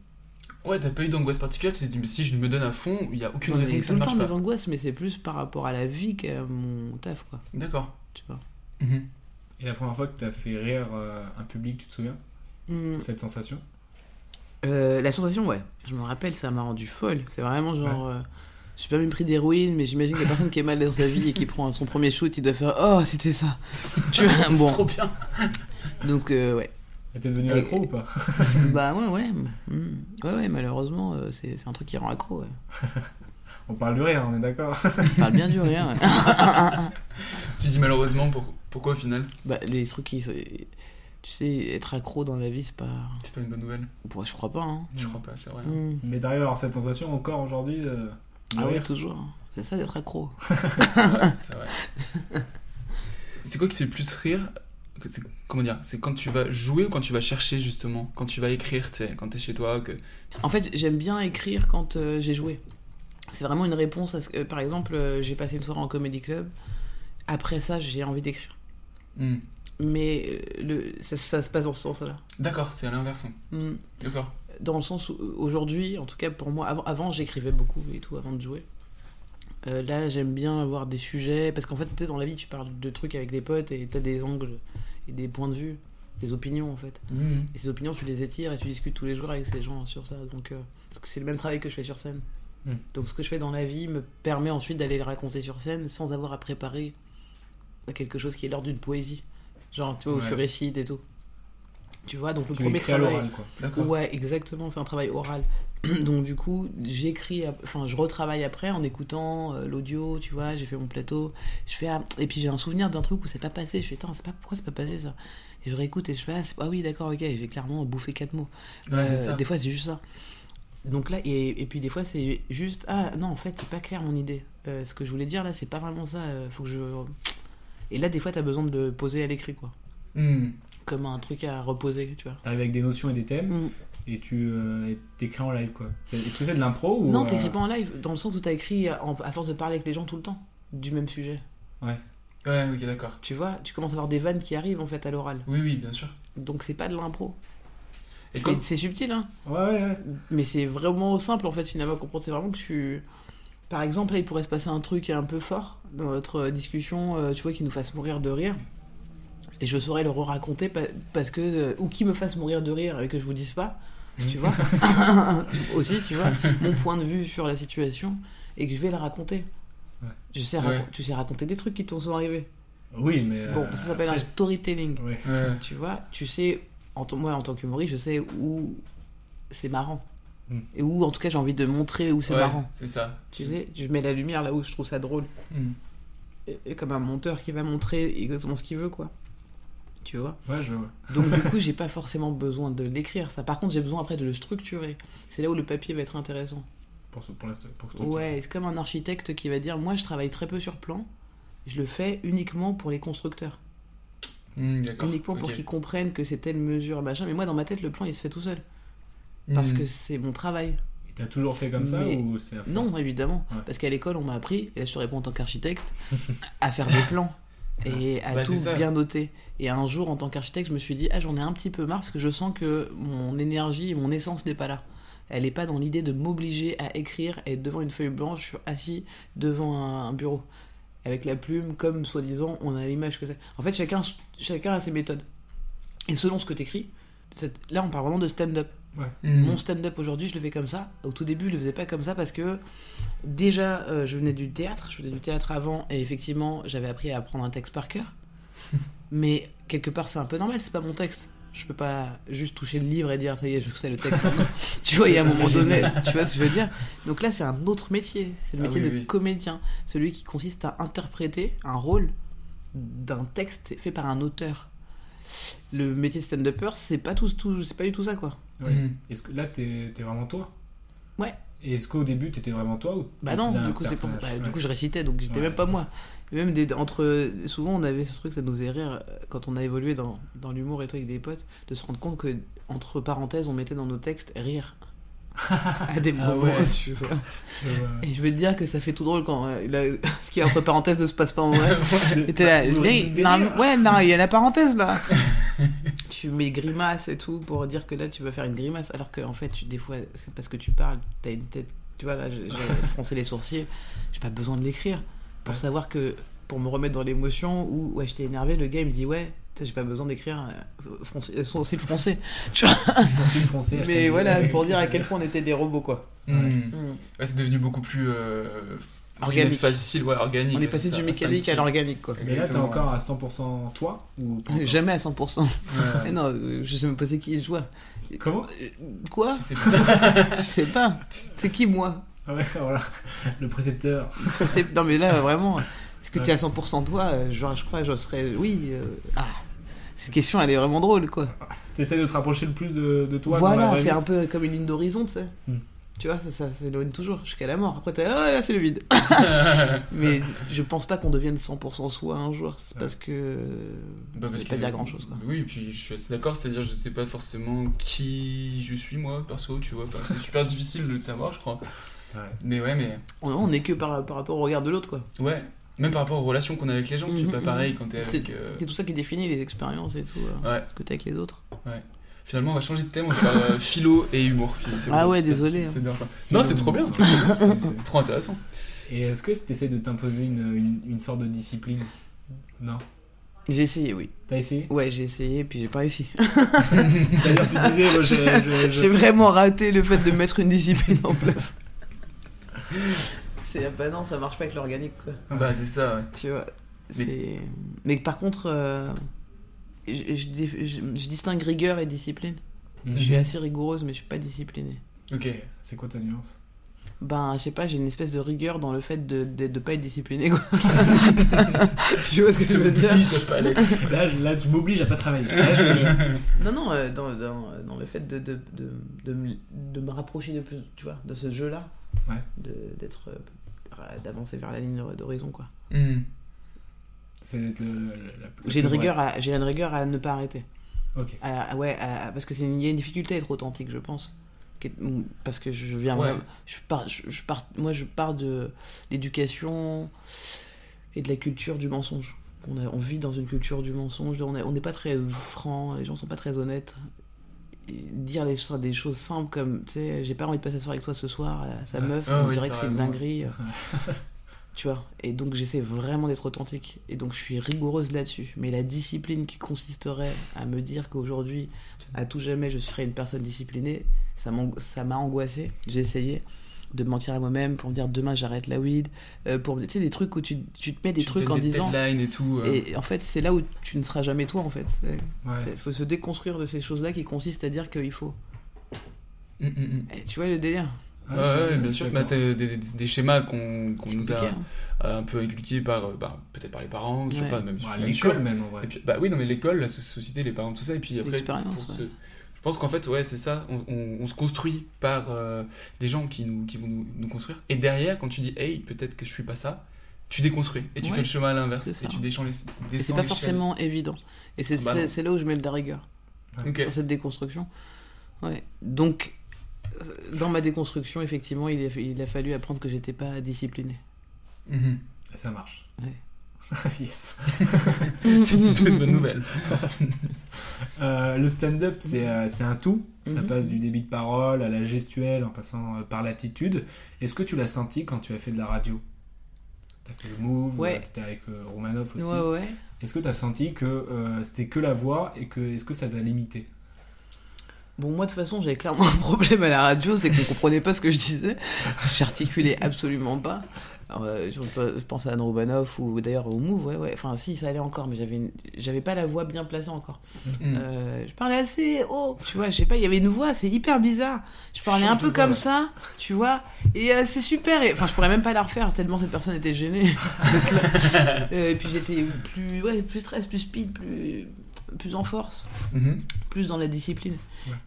Speaker 5: Ouais, t'as pas eu d'angoisse particulière, tu t'es dit, mais si je me donne à fond, il y a aucune
Speaker 3: ai
Speaker 5: raison que ça
Speaker 3: tout le temps
Speaker 5: marche
Speaker 3: des
Speaker 5: pas.
Speaker 3: angoisses, mais c'est plus par rapport à la vie qu'à mon taf, quoi.
Speaker 5: D'accord.
Speaker 3: Tu vois.
Speaker 5: Mhm.
Speaker 4: Et la première fois que t'as fait rire euh, un public, tu te souviens
Speaker 3: Mm.
Speaker 4: Cette sensation
Speaker 3: Euh, la sensation, ouais. Je me rappelle, ça m'a rendu folle. C'est vraiment genre. euh, je suis pas même pris d'héroïne, mais j'imagine que la personne qui est mal dans sa vie et qui prend son premier shoot, il doit faire Oh, c'était ça. tu vois,
Speaker 5: C'est
Speaker 3: bon.
Speaker 5: trop bien.
Speaker 3: Donc, euh, ouais.
Speaker 4: T'es devenu
Speaker 3: Et-
Speaker 4: accro ou pas
Speaker 3: bah, ouais, ouais. Ouais, ouais, malheureusement, euh, c'est un truc qui rend accro, ouais.
Speaker 4: On parle du rire, on est d'accord
Speaker 3: On parle bien du rien, ouais.
Speaker 5: Tu dis malheureusement, pour- pourquoi au final?
Speaker 3: Bah, les trucs qui. Tu sais, être accro dans la vie, c'est pas.
Speaker 5: C'est pas une bonne nouvelle.
Speaker 3: Bon, je crois pas, hein.
Speaker 5: Je crois pas, c'est vrai.
Speaker 3: Mm.
Speaker 4: Mais t'arrives à avoir cette sensation encore aujourd'hui de
Speaker 3: Ah
Speaker 4: rire?
Speaker 3: toujours. C'est ça d'être accro.
Speaker 5: C'est vrai, c'est quoi qui te fait le plus rire Comment dire C'est quand tu vas jouer ou quand tu vas chercher justement Quand tu vas écrire, tu quand t'es chez toi que...
Speaker 3: En fait, j'aime bien écrire quand euh, j'ai joué. C'est vraiment une réponse à ce que, par exemple, euh, j'ai passé une soirée en comédie club. Après ça, j'ai envie d'écrire.
Speaker 5: Hmm.
Speaker 3: Mais euh, le, ça, ça se passe dans ce sens-là.
Speaker 5: D'accord, c'est à l'inverse.
Speaker 3: Mm.
Speaker 5: D'accord.
Speaker 3: Dans le sens où, aujourd'hui, en tout cas pour moi, avant, avant, j'écrivais beaucoup et tout avant de jouer. Euh, là, j'aime bien avoir des sujets. Parce qu'en fait, tu sais, dans la vie, tu parles de trucs avec des potes et t'as des angles et des points de vue, des opinions en fait.
Speaker 5: Mhm.
Speaker 3: Et ces opinions, tu les étires et tu discutes tous les jours avec ces gens sur ça. Donc, euh, parce que c'est le même travail que je fais sur scène.
Speaker 4: Mm.
Speaker 3: Donc, ce que je fais dans la vie me permet ensuite d'aller le raconter sur scène sans avoir à préparer quelque chose qui est l'ordre d'une poésie. Genre, tu vois, où
Speaker 4: Ouais.
Speaker 3: tu récites et tout. Tu vois, donc le
Speaker 4: Tu
Speaker 3: premier
Speaker 4: à
Speaker 3: travail.
Speaker 4: quoi.
Speaker 3: Ouais, exactement, c'est un travail oral. Donc du coup, j'écris, enfin je retravaille après en écoutant euh, l'audio, tu vois, j'ai fait mon plateau, je fais ah, et puis j'ai un souvenir d'un truc où c'est pas passé, je fais attends, c'est pas pourquoi c'est pas passé ça? Et je réécoute et je fais ah, ah oui, d'accord, OK, j'ai clairement bouffé quatre mots.
Speaker 5: Ouais,
Speaker 3: Euh, des fois c'est juste ça. Donc là et, et puis des fois c'est juste ah non, en fait, c'est pas clair mon idée. Euh, ce que je voulais dire là, c'est pas vraiment ça, faut que je Et là des fois tu as besoin de le poser à l'écrit quoi,
Speaker 5: Hmm.
Speaker 3: comme un truc à reposer, tu vois.
Speaker 4: T'arrives avec des notions et des thèmes
Speaker 3: Mm.
Speaker 4: Et tu euh, et t'écris en live quoi. Est-ce que c'est de l'impro ou
Speaker 3: Non,
Speaker 4: euh,
Speaker 3: t'écris pas en live, dans le sens où t'as écrit en- à force de parler avec les gens tout le temps, du même sujet.
Speaker 5: Ouais, ok, d'accord.
Speaker 3: Tu vois, tu commences à avoir des vannes qui arrivent en fait à l'oral.
Speaker 5: Oui, oui, bien sûr.
Speaker 3: Donc c'est pas de l'impro. C'est subtil, hein.
Speaker 4: Ouais, ouais, ouais.
Speaker 3: Mais c'est vraiment simple en fait, finalement, à comprendre. C'est vraiment que tu. Par exemple, là, il pourrait se passer un truc un peu fort dans notre discussion, euh, tu vois, qui nous fasse mourir de rire. Et je saurais le re-raconter pa- parce que. euh, ou qui me fasse mourir de rire et que je vous dise pas. Tu vois. Aussi, tu vois, mon point de vue sur la situation et que je vais le raconter.
Speaker 4: Ouais.
Speaker 3: Je sais
Speaker 5: Ouais.
Speaker 3: Tu sais raconter des trucs qui t'en sont arrivés.
Speaker 4: Oui, mais.
Speaker 3: Bon,
Speaker 4: euh,
Speaker 3: ça s'appelle un storytelling.
Speaker 4: ouais.
Speaker 5: Ouais.
Speaker 3: Tu vois, tu sais, en moi en tant qu'humoriste, je sais où c'est marrant.
Speaker 4: Mm.
Speaker 3: Et où en tout cas j'ai envie de montrer où c'est
Speaker 5: Ouais,
Speaker 3: marrant.
Speaker 5: C'est ça.
Speaker 3: Tu sais, je mets la lumière là où je trouve ça drôle.
Speaker 5: Mm.
Speaker 3: Et, et comme un monteur qui va montrer exactement ce qu'il veut, quoi. Tu vois
Speaker 4: Ouais, je vois.
Speaker 3: Donc du coup, j'ai pas forcément besoin de l'écrire. Ça, par contre, j'ai besoin après de le structurer. C'est là où le papier va être intéressant.
Speaker 4: Pour, ce- pour l'instant. Pour structurer.
Speaker 3: Ouais, c'est comme un architecte qui va dire, moi, je travaille très peu sur plan. Je le fais uniquement pour les constructeurs.
Speaker 5: Mm, D'accord.
Speaker 3: Uniquement pour qu'ils comprennent que c'est telle mesure, machin. Mais moi, dans ma tête, le plan, il se fait tout seul. Parce
Speaker 5: Mm.
Speaker 3: que c'est mon travail.
Speaker 4: Et t'as toujours fait comme ça
Speaker 3: Mais-
Speaker 4: ou c'est
Speaker 3: Non, évidemment.
Speaker 4: Ouais.
Speaker 3: Parce qu'à l'école, on m'a appris, et là je te réponds en tant qu'architecte, à faire des plans et à
Speaker 5: Bah,
Speaker 3: tout bien noter. Et un jour, en tant qu'architecte, je me suis dit, ah, j'en ai un petit peu marre parce que je sens que mon énergie, mon essence n'est pas là. Elle n'est pas dans l'idée de m'obliger à écrire et être devant une feuille blanche, assis devant un, un bureau. Avec la plume, comme soi-disant, on a l'image que c'est. En fait, chacun, chacun a ses méthodes. Et selon ce que tu écris, là, on parle vraiment de stand-up.
Speaker 5: Mm.
Speaker 3: Mon stand-up aujourd'hui, je le fais comme ça. Au tout début, je le faisais pas comme ça parce que déjà, euh, je venais du théâtre, je venais du théâtre avant et effectivement, j'avais appris à apprendre un texte par cœur. Mais quelque part, c'est un peu normal, c'est pas mon texte. Je peux pas juste toucher le livre et dire ça y est, je sais le texte. tu vois, il y a un moment donné, tu vois ce que je veux dire? Donc là, c'est un autre métier. C'est le
Speaker 5: Ah
Speaker 3: métier
Speaker 5: oui,
Speaker 3: de
Speaker 5: oui.
Speaker 3: comédien, celui qui consiste à interpréter un rôle d'un texte fait par un auteur. Le métier de stand-upper, c'est pas tout, tout c'est pas du tout ça quoi.
Speaker 4: Ouais.
Speaker 5: Mm.
Speaker 4: Est-ce que là, t'es vraiment toi
Speaker 3: Ouais.
Speaker 4: Et est-ce qu'au début, t'étais vraiment toi ou
Speaker 3: Bah non, du coup, c'est pour... bah, du coup je récitais, donc j'étais
Speaker 4: Ouais.
Speaker 3: même pas moi. Et même des... entre souvent on avait ce truc, ça nous faisait rire euh, quand on a évolué dans, dans l'humour et tout avec des potes, de se rendre compte que entre parenthèses on mettait dans nos textes rire à des
Speaker 4: Ah
Speaker 3: moments.
Speaker 4: ouais.
Speaker 3: tu vois. Et je vais te dire que ça fait tout drôle quand euh, ce qui est entre parenthèses ne se passe pas en vrai. Et t'es là, non, ouais, non, il y a la parenthèse là. tu mets grimace et tout pour dire que là tu vas faire une grimace, alors que en fait, tu- des fois, c'est parce que tu parles, t'as une tête. Tu vois, là, j'ai j'ai froncé les sourcils, j'ai pas besoin de l'écrire pour
Speaker 4: Ouais.
Speaker 3: savoir que. Pour me remettre dans l'émotion où, ouais, j'étais énervé, le gars il me dit, ouais, tu sais, j'ai pas besoin d'écrire euh, froncer- sourcils froncés. Tu vois Mais voilà, pour dire à quel point on était des robots quoi.
Speaker 5: Mm.
Speaker 3: Mm.
Speaker 5: Ouais, c'est devenu beaucoup plus euh,
Speaker 3: Organique.
Speaker 5: facile, ouais, organique.
Speaker 3: On est passé du mécanique à l'organique quoi.
Speaker 4: Mais là, t'es encore à 100% toi ou
Speaker 3: Jamais à 100%.
Speaker 4: Ouais.
Speaker 3: Mais non, euh, je sais même pas c'est qui je vois.
Speaker 4: Comment?
Speaker 3: Euh, Quoi?
Speaker 5: Je sais pas.
Speaker 3: Je sais pas. C'est qui moi?
Speaker 4: Ah ouais, voilà. Le précepteur.
Speaker 3: Non mais là vraiment, est-ce que
Speaker 4: Ouais.
Speaker 3: tu es à 100% toi euh, Genre je crois je serais... Oui. euh, Ah, cette question elle est vraiment drôle quoi.
Speaker 4: T'essaies de te rapprocher le plus de, de toi
Speaker 3: voilà, c'est un peu comme une ligne d'horizon, tu sais.
Speaker 4: Hmm.
Speaker 3: Tu vois, ça, ça s'éloigne toujours jusqu'à la mort. Après t'es ah là c'est le vide. mais je pense pas qu'on devienne 100% soi un jour. C'est
Speaker 4: Ouais.
Speaker 3: parce que...
Speaker 5: Bah, parce
Speaker 3: veut pas
Speaker 5: que-
Speaker 3: dire grand chose quoi.
Speaker 5: Oui, puis je suis assez d'accord, c'est-à-dire je sais pas forcément qui je suis moi, perso, tu vois. Enfin, c'est super difficile de le savoir, je crois.
Speaker 4: Ouais.
Speaker 5: Mais ouais, mais
Speaker 3: On, on est que par, par rapport au regard de l'autre quoi.
Speaker 5: ouais, même par rapport aux relations qu'on a avec les gens, c'est
Speaker 3: Mhm,
Speaker 5: pas
Speaker 3: mhm.
Speaker 5: pareil quand t'es avec. euh,
Speaker 3: c'est tout ça qui définit les expériences et tout. euh,
Speaker 5: Ouais.
Speaker 3: Que t'as avec les autres.
Speaker 5: Finalement, on va changer de thème, on va faire euh, philo et humour.
Speaker 3: Ah
Speaker 5: bon,
Speaker 3: ouais, désolé,
Speaker 5: c'est-
Speaker 3: hein.
Speaker 5: Non, c'est trop bien, c'est trop bien, c'est trop intéressant.
Speaker 4: Et est-ce que t'essaies de t'imposer une, une, une sorte de discipline? Non?
Speaker 3: J'ai essayé, oui.
Speaker 4: T'as essayé?
Speaker 3: Ouais, j'ai essayé, puis j'ai pas réussi.
Speaker 4: C'est-à-dire, tu disais, moi, je- je- je-
Speaker 3: J'ai vraiment raté le fait de mettre une discipline en place. C'est bah non, ça marche pas avec l'organique quoi.
Speaker 5: Bah, c'est ça, ouais.
Speaker 3: Tu vois.
Speaker 5: Mais-
Speaker 3: c'est- Mais par contre, euh, je, je dif- je- je distingue rigueur et discipline.
Speaker 4: Mhm.
Speaker 3: Je suis assez rigoureuse, mais je suis pas disciplinée.
Speaker 5: Ok.
Speaker 4: C'est quoi ta nuance?
Speaker 3: Ben, je sais pas, j'ai une espèce de rigueur dans le fait de, de, de pas être discipliné quoi. tu vois ce que tu veux dire?
Speaker 5: Pas.
Speaker 4: Là, là, tu m'obliges à pas travailler. Là, je-
Speaker 3: Non, non, euh, dans, dans, dans le fait de, de, de, de, me- de me rapprocher de plus, tu vois, de ce jeu-là.
Speaker 4: Ouais.
Speaker 3: D'être, euh, d'avancer vers la ligne d'horizon, quoi.
Speaker 4: La
Speaker 3: J'ai une, rigueur à, j'ai une rigueur à ne pas arrêter.
Speaker 4: Ok.
Speaker 3: À- ouais, à- parce que c'est il y a une difficulté à être authentique, je pense. Est- Parce que je viens
Speaker 5: Ouais.
Speaker 3: vraiment- je pars, je, je pars, moi, je pars de l'éducation et de la culture du mensonge. On, a- on vit dans une culture du mensonge. On n'est pas très franc. Les gens sont pas très honnêtes. Dire les, des choses simples comme, tu sais, j'ai pas envie de passer la soirée avec toi ce soir. euh, Sa meuf,
Speaker 5: Ah
Speaker 3: on
Speaker 5: oui,
Speaker 3: dirait que c'est une dinguerie. euh. Tu vois, et donc j'essaie vraiment d'être authentique. Et donc je suis rigoureuse là-dessus. Mais la discipline qui consisterait à me dire qu'aujourd'hui, à tout jamais, je serai une personne disciplinée, ça m'a angoissé. J'ai essayé de mentir à moi-même pour me dire demain j'arrête la weed, euh, pour tu sais des trucs où tu, tu te mets des
Speaker 5: Tu
Speaker 3: trucs en
Speaker 5: des
Speaker 3: disant
Speaker 5: deadlines et tout. euh.
Speaker 3: et en fait c'est là où tu ne seras jamais toi en fait.
Speaker 4: Ouais.
Speaker 3: Il faut se déconstruire de ces choses-là qui consistent à dire qu'il faut.
Speaker 5: Mm, mm, mm.
Speaker 3: Et tu vois le délire
Speaker 4: Ah,
Speaker 5: Ouais, bien sûr. Bah, c'est des, des- des schémas qu'on qu'on
Speaker 3: C'est
Speaker 5: nous a
Speaker 3: hein.
Speaker 5: un peu inculqués par, euh, bah, peut-être par les parents, ou je sais pas, même,
Speaker 4: l'école même en vrai.
Speaker 5: Et puis, bah oui, non, mais l'école, la so- société, les parents, tout ça. Et puis après,
Speaker 3: L'expérience,
Speaker 5: pour
Speaker 3: ouais.
Speaker 5: se- je pense qu'en fait, ouais, c'est ça. On, on- on se construit par euh, des gens qui, nous, qui vont nous, nous construire. Et derrière, quand tu dis, hey, peut-être que je suis pas ça, tu déconstruis. Et tu
Speaker 3: Ouais,
Speaker 5: fais le chemin à l'inverse. Et tu descends les,
Speaker 3: Et c'est pas forcément évident. Et c'est
Speaker 5: Bah
Speaker 3: c'est- là où je mets de la rigueur sur cette déconstruction. Ouais. Donc, dans ma déconstruction, effectivement, il a, il a fallu apprendre que j'étais pas discipliné.
Speaker 4: Et ça marche.
Speaker 3: Ouais.
Speaker 4: yes.
Speaker 5: C'est plutôt une bonne nouvelle.
Speaker 4: Euh, le stand-up, c'est euh, c'est un tout. Ça
Speaker 3: Mhm.
Speaker 4: passe du débit de parole à la gestuelle en passant euh, par l'attitude. Est-ce que tu l'as senti quand tu as fait de la radio? Tu as fait le move,
Speaker 3: Ouais.
Speaker 4: tu étais avec euh, Romanov aussi.
Speaker 3: Ouais, ouais.
Speaker 4: Est-ce que tu as senti que euh, c'était que la voix et que est-ce que ça t'a limité?
Speaker 3: Bon, moi, de toute façon, j'avais clairement un problème à la radio, c'est qu'on comprenait pas ce que je disais. J'articulais absolument pas. Euh, je, pense à Anne Romanoff ou d'ailleurs au Move, ouais, ouais. Enfin, si, ça allait encore, mais j'avais, une- j'avais pas la voix bien placée encore.
Speaker 5: Mm.
Speaker 3: Euh, je parlais assez haut, tu vois, je sais pas, il y avait une voix, c'est hyper bizarre. Je parlais un peu comme ça, tu vois, et euh, c'est super. Et, enfin, je pourrais même pas la refaire tellement cette personne était gênée. Euh, et puis j'étais plus, ouais, plus stress, plus speed, plus, plus en force
Speaker 5: Mhm.
Speaker 3: plus dans la discipline.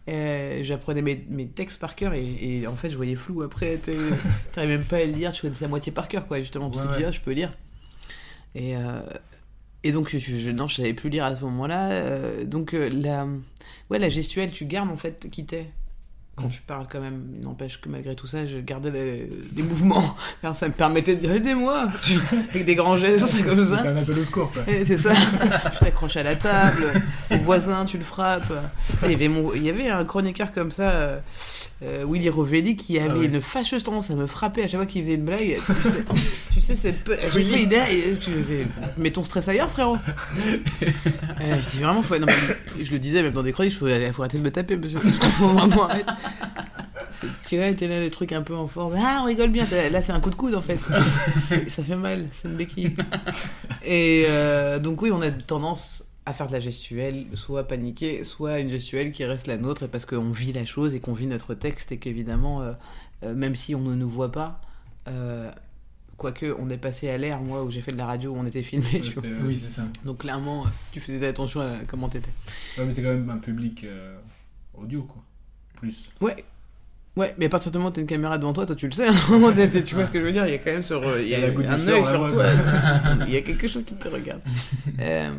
Speaker 3: Euh, J'apprenais mes, mes textes par cœur et, et en fait je voyais flou après. T'arrives même pas à le lire, tu connaissais la moitié par cœur quoi, justement, parce
Speaker 5: Ouais,
Speaker 3: que tu dis ah, je peux lire. Et, euh, et donc je, je, non, je savais plus lire à ce moment-là. euh, donc la, ouais, la gestuelle, tu gardes en fait qui t'es. Quand tu parles quand même, il n'empêche que malgré tout ça, je gardais les- des mouvements. Alors, ça me permettait de dire aidez-moi avec des grands gestes, c'est comme ça.
Speaker 4: Un appel au secours quoi.
Speaker 3: C'est ça. je t'accroche à la table, au voisin, tu le frappes. Et Il y avait, mon... il y avait un chroniqueur comme ça, euh, euh, Willy Rovelli, qui avait
Speaker 5: Ah ouais.
Speaker 3: une fâcheuse tendance à me frapper à chaque fois qu'il faisait une blague. Tu sais, tu sais, cette pe- et tu fais, mets ton stress ailleurs, frérot. Euh, je dis vraiment, faut... non, mais je le disais même dans des chroniques, il faut, faut arrêter de me taper, monsieur. Faut vraiment arrêter. Tu vois, t'es là, le truc un peu en forme. Ah, on rigole bien. Là, c'est un coup de coude, en fait. Ça fait mal, c'est une béquille. Et euh, donc, oui, on a tendance à faire de la gestuelle, soit paniquer, soit une gestuelle qui reste la nôtre, et parce qu'on vit la chose et qu'on vit notre texte, et qu'évidemment, euh, euh, même si on ne nous voit pas, euh, quoique on est passé à l'ère, moi, où j'ai fait de la radio, où on était filmé.
Speaker 4: Ouais, c'était-
Speaker 5: Oui, c'est ça.
Speaker 3: Donc, clairement, si tu faisais attention à comment t'étais.
Speaker 4: Ouais, mais c'est quand même un public audio quoi. Plus.
Speaker 3: Ouais. Ouais, mais à partir du moment où t'as une caméra devant toi, toi tu le sais, hein, tu vois ce que je veux dire, il y a quand même sur, il y
Speaker 4: Il y
Speaker 3: a
Speaker 4: a
Speaker 3: un œil sur toi, il y a quelque chose qui te regarde. Euh,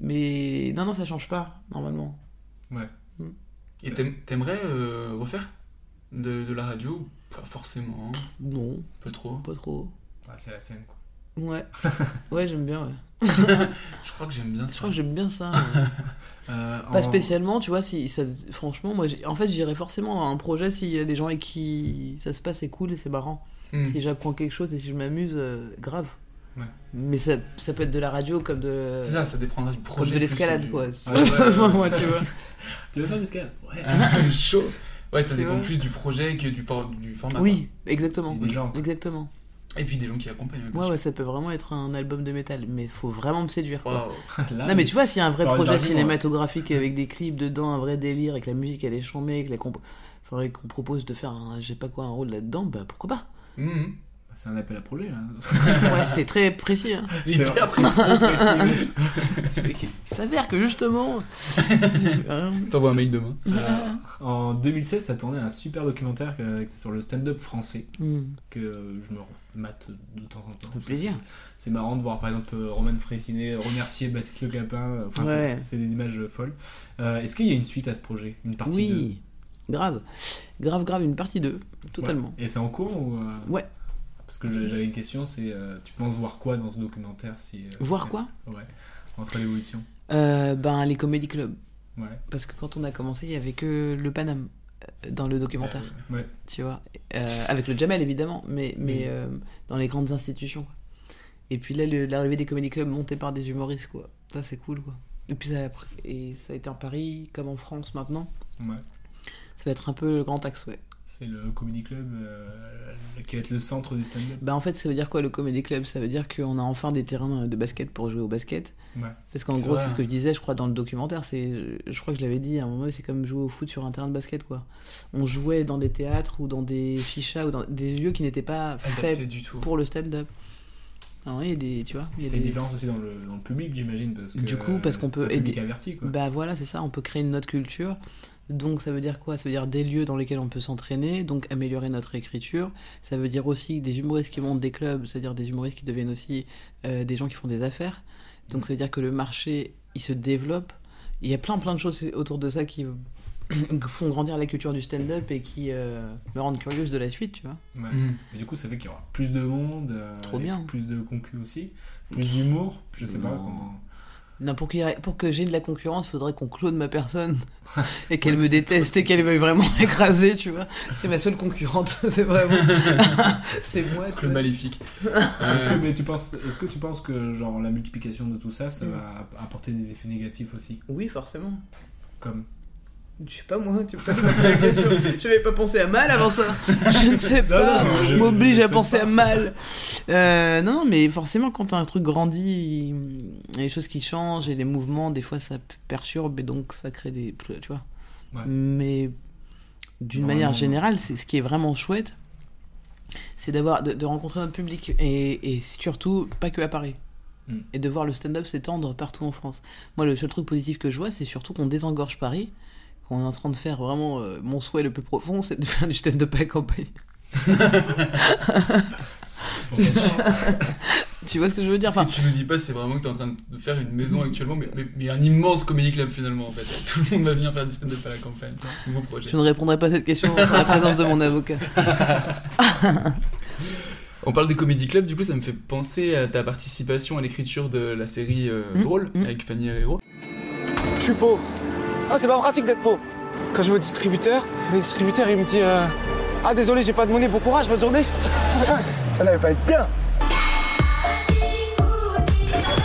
Speaker 3: mais non, non, ça change pas, normalement.
Speaker 4: Ouais.
Speaker 5: Et t'aim- t'aimerais euh, refaire de, de la radio Pas forcément?
Speaker 3: Non,
Speaker 5: Pas trop.
Speaker 3: pas trop.
Speaker 4: Ah, c'est la scène quoi.
Speaker 3: Ouais, ouais, j'aime bien, ouais.
Speaker 5: Je crois que j'aime bien ça.
Speaker 3: Je crois que j'aime bien ça. ouais.
Speaker 4: Euh,
Speaker 3: Pas
Speaker 4: en-
Speaker 3: spécialement, tu vois, si ça, franchement, moi, en fait, j'irais forcément à un projet s'il y a des gens avec qui ça se passe, c'est cool et c'est marrant.
Speaker 5: Mm.
Speaker 3: Si j'apprends quelque chose et si je m'amuse, euh, grave.
Speaker 4: Ouais.
Speaker 3: Mais ça, ça peut être de la radio comme de,
Speaker 5: C'est ça, ça dépendra du
Speaker 3: comme
Speaker 5: projet.
Speaker 3: de l'escalade,
Speaker 5: du-
Speaker 3: quoi.
Speaker 4: Ouais, ouais, ouais.
Speaker 3: Moi, tu vois.
Speaker 4: Tu veux faire du escalade Ouais.
Speaker 5: Chaud. Ouais, ça dépend plus du projet que du, for- du format.
Speaker 3: Oui, exactement.
Speaker 4: Et des gens.
Speaker 3: Exactement.
Speaker 5: Et puis des gens qui accompagnent.
Speaker 3: Ouais, ouais, ça peut vraiment être un album de métal, mais faut vraiment me séduire. Quoi.
Speaker 5: Waouh.
Speaker 4: Là,
Speaker 3: non, mais tu vois, s'il y a un vrai projet
Speaker 4: arguments,
Speaker 3: cinématographique avec des clips dedans, un vrai délire, et que la musique elle est chambée, que la comp... faudrait qu'on propose de faire un, je sais pas quoi, un rôle là-dedans, bah pourquoi pas
Speaker 5: Mhm.
Speaker 4: C'est un appel à projet là.
Speaker 3: Ouais, c'est très précis. Hein.
Speaker 5: C'est hyper
Speaker 4: précis.
Speaker 3: Il s'avère que justement. Hein.
Speaker 5: T'envoies un mail demain.
Speaker 4: Euh, en 2016, t'as tourné un super documentaire sur le stand-up français
Speaker 3: Hmm.
Speaker 4: que euh, je me mate de temps en temps.
Speaker 3: fait plaisir.
Speaker 4: C'est- marrant de voir par exemple euh, Roman Frécinet remercier Baptiste Le Clapin. Enfin, c'est-
Speaker 3: Ouais.
Speaker 4: c'est c'est des images folles. Euh, Est-ce qu'il y a une suite à ce projet Une partie
Speaker 3: Oui, grave. Grave, grave, une partie 2,
Speaker 4: 2
Speaker 3: totalement.
Speaker 4: Et c'est en cours ou euh,
Speaker 3: Ouais.
Speaker 4: Parce que j'avais une question, c'est euh, tu penses voir quoi dans ce documentaire si euh,
Speaker 3: Voir quoi
Speaker 4: Ouais. Entre l'évolution.
Speaker 3: Euh, Ben, les comédie clubs.
Speaker 4: Ouais.
Speaker 3: Parce que quand on a commencé, il y avait que le Paname dans le documentaire.
Speaker 4: Ouais.
Speaker 3: tu vois. Euh, avec le Jamel, évidemment, mais, mais euh, dans les grandes institutions. quoi. Et puis là, l'arrivée des comédie clubs montés par des humoristes, quoi. Ça, c'est cool, quoi. Et puis ça, et ça a été en Paris, comme en France maintenant.
Speaker 4: Ouais.
Speaker 3: Ça va être un peu le grand axe, ouais.
Speaker 4: C'est le comedy club euh, qui va être le centre du stand-up.
Speaker 3: Bah en fait, ça veut dire quoi le comedy club? Ça veut dire qu'on a enfin des terrains de basket pour jouer au basket.
Speaker 4: Ouais.
Speaker 3: Parce qu'en gros, c'est ce que je disais, je crois, dans le documentaire. C'est, je crois que je l'avais dit à un moment, c'est comme jouer au foot sur un terrain de basket, quoi. On jouait dans des théâtres ou dans des chichas ou dans des lieux qui n'étaient pas faits
Speaker 5: du tout.
Speaker 3: pour le stand-up. Alors, il y a des, tu vois,
Speaker 4: C'est
Speaker 3: des-
Speaker 4: différence aussi dans le, dans le public, j'imagine. Parce que,
Speaker 3: Du coup, parce qu'on peut
Speaker 4: un public averti, quoi.
Speaker 3: Bah voilà, c'est ça, on peut créer une autre culture. Donc ça veut dire quoi? Ça veut dire des lieux dans lesquels on peut s'entraîner, donc améliorer notre écriture. Ça veut dire aussi des humoristes qui montent des clubs, c'est-à-dire des humoristes qui deviennent aussi euh, des gens qui font des affaires. Donc ça veut dire que le marché, il se développe. Il y a plein plein de choses autour de ça qui font grandir la culture du stand-up et qui euh, me rendent curieuse de la suite, tu vois.
Speaker 4: Ouais.
Speaker 5: Mm.
Speaker 4: Mais du coup, ça fait qu'il y aura plus de monde, euh,
Speaker 3: Trop
Speaker 4: et
Speaker 3: bien.
Speaker 4: plus de concus aussi, plus d'humour, je sais pas comment.
Speaker 3: Non, pour, pour que j'ai de la concurrence, il faudrait qu'on clone ma personne et qu'elle me déteste et qu'elle veuille vraiment m'écraser, tu vois. C'est ma seule concurrente, c'est vraiment. c'est moi, tu
Speaker 5: Le maléfique.
Speaker 4: Est-ce que,
Speaker 5: Euh,
Speaker 4: mais tu penses, est-ce que tu penses que genre la multiplication de tout ça, ça
Speaker 3: Mm.
Speaker 4: va apporter des effets négatifs aussi,
Speaker 3: Oui, forcément.
Speaker 4: comme
Speaker 3: Je sais pas moi, tu peux pas me la question. Je n'avais pas pensé à mal avant ça. Je ne sais pas.
Speaker 4: non, je-
Speaker 3: m'oblige
Speaker 4: je
Speaker 3: à penser
Speaker 4: pas.
Speaker 3: à mal. Euh, non, mais forcément, quand un truc grandit, il y a des choses qui changent et les mouvements, des fois, ça perturbe et donc ça crée des. Tu vois.
Speaker 4: Ouais.
Speaker 3: Mais d'une manière
Speaker 4: non.
Speaker 3: générale, c'est ce qui est vraiment chouette, c'est d'avoir de, de rencontrer notre public et, et surtout pas que à Paris.
Speaker 4: Mm.
Speaker 3: Et de voir le stand-up s'étendre partout en France. Moi, le seul truc positif que je vois, c'est surtout qu'on désengorge Paris, qu'on est en train de faire vraiment euh, mon souhait le plus profond, c'est de faire du stand-up à la campagne. tu vois ce que je veux dire?
Speaker 5: Ce
Speaker 3: enfin,
Speaker 5: que tu nous dis pas, c'est vraiment que t'es en train de faire une maison actuellement, mais, mais, mais un immense comédie club finalement en fait. Tout le monde va venir faire du stand-up à la campagne. Nouveau projet.
Speaker 3: Je ne répondrai pas à cette question sans la présence de mon avocat.
Speaker 5: On parle des comédie clubs, du coup ça me fait penser à ta participation à l'écriture de la série euh,
Speaker 3: Mm,
Speaker 5: Drôle
Speaker 3: mm.
Speaker 5: avec Fanny Herrero.
Speaker 7: Je suis pauvre. Ah, c'est pas pratique d'être pauvre. Quand je vais au distributeur, le distributeur il me dit euh, Ah, désolé, j'ai pas de monnaie, bon courage, bonne journée. Ça n'allait pas être bien.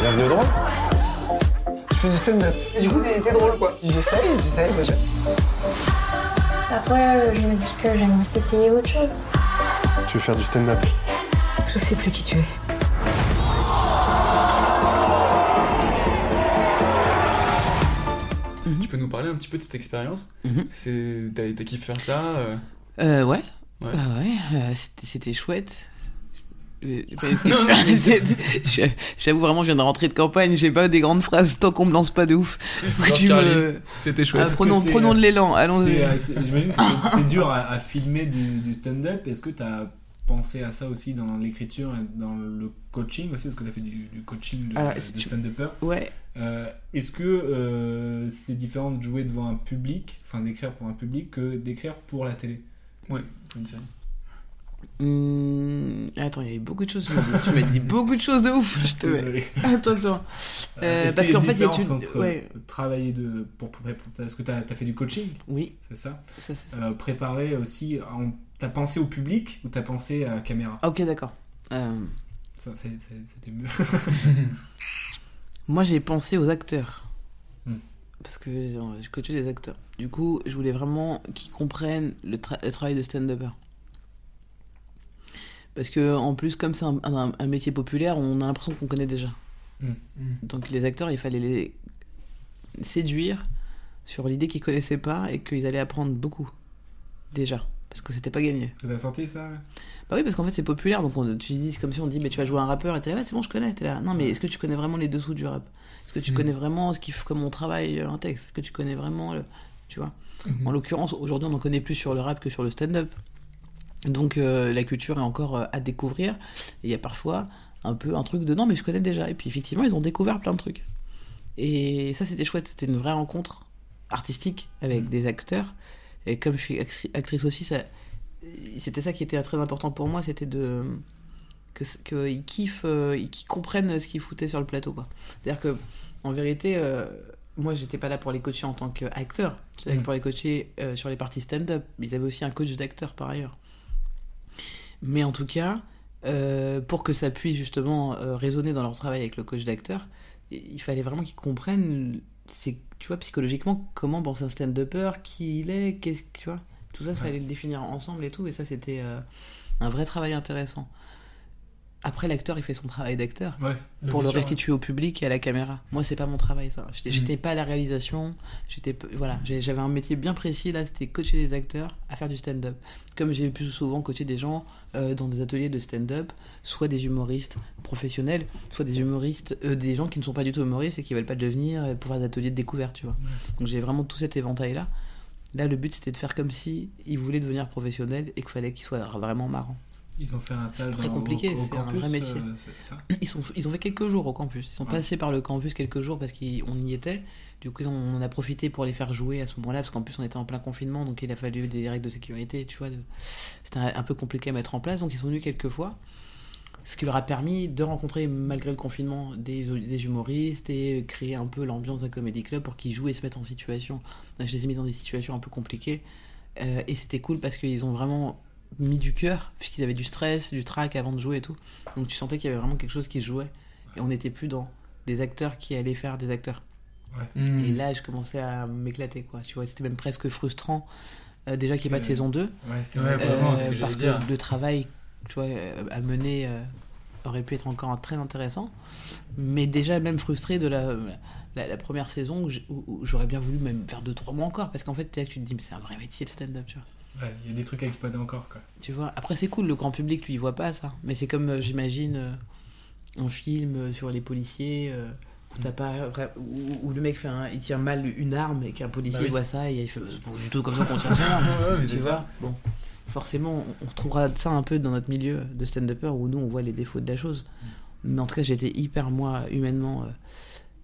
Speaker 2: Bienvenue au drôle.
Speaker 7: Je fais du stand-up. Du coup, t'es drôle quoi. J'essaye, j'essaye. mais-
Speaker 8: Après, euh, je me dis que j'aimerais essayer autre chose.
Speaker 2: Tu veux faire du stand-up?
Speaker 8: Je sais plus qui tu es.
Speaker 5: Peux nous parler un petit peu de cette expérience
Speaker 3: Mhm.
Speaker 5: C'est T'as t'as kiffé faire ça euh,
Speaker 3: Euh, ouais.
Speaker 5: Ouais.
Speaker 3: Ouais, euh, c'était- chouette. J'avoue vraiment, je viens de rentrer de campagne, j'ai pas des grandes phrases tant qu'on me lance pas de ouf. Me...
Speaker 5: C'était
Speaker 3: Ah,
Speaker 5: chouette.
Speaker 4: que
Speaker 3: prenons, de l'élan, allons-y.
Speaker 4: J'imagine que c'est- dur à, à filmer du, du stand-up. Est-ce que tu pensé à ça aussi dans l'écriture et dans le coaching aussi Parce que tu as fait du, du coaching de,
Speaker 3: Ah,
Speaker 4: de stand-upper.
Speaker 3: Ouais.
Speaker 4: Euh, Est-ce que euh, c'est différent de jouer devant un public, enfin d'écrire pour un public, que d'écrire pour la télé?
Speaker 5: Une série.
Speaker 3: Hum, Attends, il y avait beaucoup de choses. Tu m'as dit- beaucoup de choses de ouf. Je te...
Speaker 4: Désolé.
Speaker 3: Attends, attends. Euh,
Speaker 4: Est-ce
Speaker 3: parce
Speaker 4: qu'il y a
Speaker 3: qu'en fait, il y a
Speaker 4: différence
Speaker 3: une-
Speaker 4: entre
Speaker 3: ouais.
Speaker 4: travailler de. Pour, pour- pour- parce que tu as, fait du coaching,
Speaker 3: Oui,
Speaker 4: c'est ça
Speaker 3: ça, c'est ça.
Speaker 4: Euh, Préparer aussi. en- T'as pensé au public ou t'as pensé à la caméra?
Speaker 3: Ok, d'accord. Euh,
Speaker 4: Ça, C'était mieux.
Speaker 3: Moi, j'ai pensé aux acteurs.
Speaker 4: Hmm.
Speaker 3: Parce que euh, je coachais des acteurs. Du coup, je voulais vraiment qu'ils comprennent le, tra- le travail de stand-upper. Parce que, en plus, comme c'est un, un- un métier populaire, on a l'impression qu'on connaît déjà.
Speaker 4: Hmm.
Speaker 3: Donc, les acteurs, il fallait les séduire sur l'idée qu'ils connaissaient pas et qu'ils allaient apprendre beaucoup. Déjà. Parce que c'était pas gagné.
Speaker 4: Est-ce que t'as senti ça ouais
Speaker 3: Bah oui, parce qu'en fait, c'est populaire. Donc, on, tu dis, c'est comme si on dit, mais tu vas jouer un rappeur. Et t'es là, ouais, c'est bon, je connais. T'es là, non, mais est-ce que tu connais vraiment les dessous du rap? Est-ce que tu
Speaker 5: Mm.
Speaker 3: connais vraiment ce qui fait comment on travaille euh, un texte? Est-ce que tu connais vraiment le. Tu vois?
Speaker 5: Mhm.
Speaker 3: En l'occurrence, aujourd'hui, on en connaît plus sur le rap que sur le stand-up. Donc, euh, la culture est encore euh, à découvrir. Et il y a parfois un peu un truc de non, mais je connais déjà. Et puis, effectivement, ils ont découvert plein de trucs. Et ça, c'était chouette. C'était une vraie rencontre artistique avec
Speaker 4: Mm.
Speaker 3: des acteurs. Et comme je suis actri- actrice aussi, ça, c'était ça qui était très important pour moi, c'était de que qu'ils kiffent, euh, ils- qu'ils comprennent ce qu'ils foutaient sur le plateau. C'est-à-dire que, en vérité, euh, moi, j'étais pas là pour les coacher en tant qu'acteur. J'étais là
Speaker 4: Mm.
Speaker 3: pour les coacher euh, sur les parties stand-up. Ils avaient aussi un coach d'acteur par ailleurs. Mais en tout cas, euh, pour que ça puisse justement résonner dans leur travail avec le coach d'acteur, il fallait vraiment qu'ils comprennent. Tu vois, psychologiquement, comment pense un stand-upper, qui il est, qu'est-ce tu vois. Tout ça, il fallait le définir ensemble et tout, et ça, c'était euh, un vrai travail intéressant. Après, l'acteur, il fait son travail d'acteur
Speaker 4: Ouais,
Speaker 3: pour le
Speaker 4: sûr,
Speaker 3: restituer au public et à la caméra. Moi, c'est pas mon travail, ça. J'étais j'étais pas à la réalisation. J'étais voilà, j'avais un métier bien précis. Là, c'était coacher des acteurs à faire du stand-up. Comme j'ai plus souvent coaché des gens euh, dans des ateliers de stand-up, soit des humoristes professionnels, soit des humoristes, euh, des gens qui ne sont pas du tout humoristes et qui veulent pas devenir euh, pour faire des ateliers de découverte, tu vois. Donc j'ai vraiment tout cet éventail-là. Là, le but, c'était de faire comme si ils voulaient devenir professionnels et qu'il fallait qu'ils soient vraiment marrants.
Speaker 4: Ils ont fait un stage
Speaker 3: très
Speaker 4: dans-
Speaker 3: compliqué, c'est un vrai métier.
Speaker 4: euh, ça
Speaker 3: Ils, sont, ils ont fait quelques jours au campus. Ils sont
Speaker 4: Ouais.
Speaker 3: passés par le campus quelques jours parce qu'on y était. Du coup, on en a profité pour les faire jouer à ce moment-là parce qu'en plus, on était en plein confinement. Donc, il a fallu des règles de sécurité. Tu vois, de- c'était un, un peu compliqué à mettre en place. Donc, ils sont venus quelques fois. Ce qui leur a permis de rencontrer, malgré le confinement, des, des humoristes et créer un peu l'ambiance d'un comédie club pour qu'ils jouent et se mettent en situation. Je les ai mis dans des situations un peu compliquées. Euh, et c'était cool parce qu'ils ont vraiment mis du cœur, puisqu'ils avaient du stress, du trac avant de jouer et tout. Donc tu sentais qu'il y avait vraiment quelque chose qui se jouait. Et on n'était plus dans des acteurs qui allaient faire des acteurs.
Speaker 5: Mm.
Speaker 3: Et là, je commençais à m'éclater, quoi. Tu vois, c'était même presque frustrant. euh, déjà qu'il n'y ait pas de saison 2.
Speaker 4: Ouais, c'est
Speaker 5: Ouais,
Speaker 4: vrai.
Speaker 5: vraiment, c'est ce que
Speaker 3: parce que
Speaker 5: dire.
Speaker 3: le travail, tu vois, euh, à mener euh, aurait pu être encore très intéressant. Mais déjà, même frustré de la, la, la première saison où j'aurais bien voulu même faire 2-3 mois encore. Parce qu'en fait, là, tu te dis, mais c'est un vrai métier de stand-up, tu vois.
Speaker 4: Ouais, il y a des trucs à exploiter encore, quoi.
Speaker 3: Tu vois, après c'est cool, le grand public lui il voit pas ça. Mais c'est comme euh, j'imagine euh, un film euh, sur les policiers où t'as pas vra- où, où le mec fait un- il tient mal une arme et qu'un policier
Speaker 5: Bah oui.
Speaker 3: voit ça et il fait c'est pas du tout comme ça qu'on.
Speaker 5: Ouais, mais
Speaker 3: tu vois.
Speaker 5: ça.
Speaker 3: Bon, forcément on, retrouvera ça un peu dans notre milieu de stand-upper où nous on voit les défauts de la chose. Mais en tout cas j'étais hyper moi humainement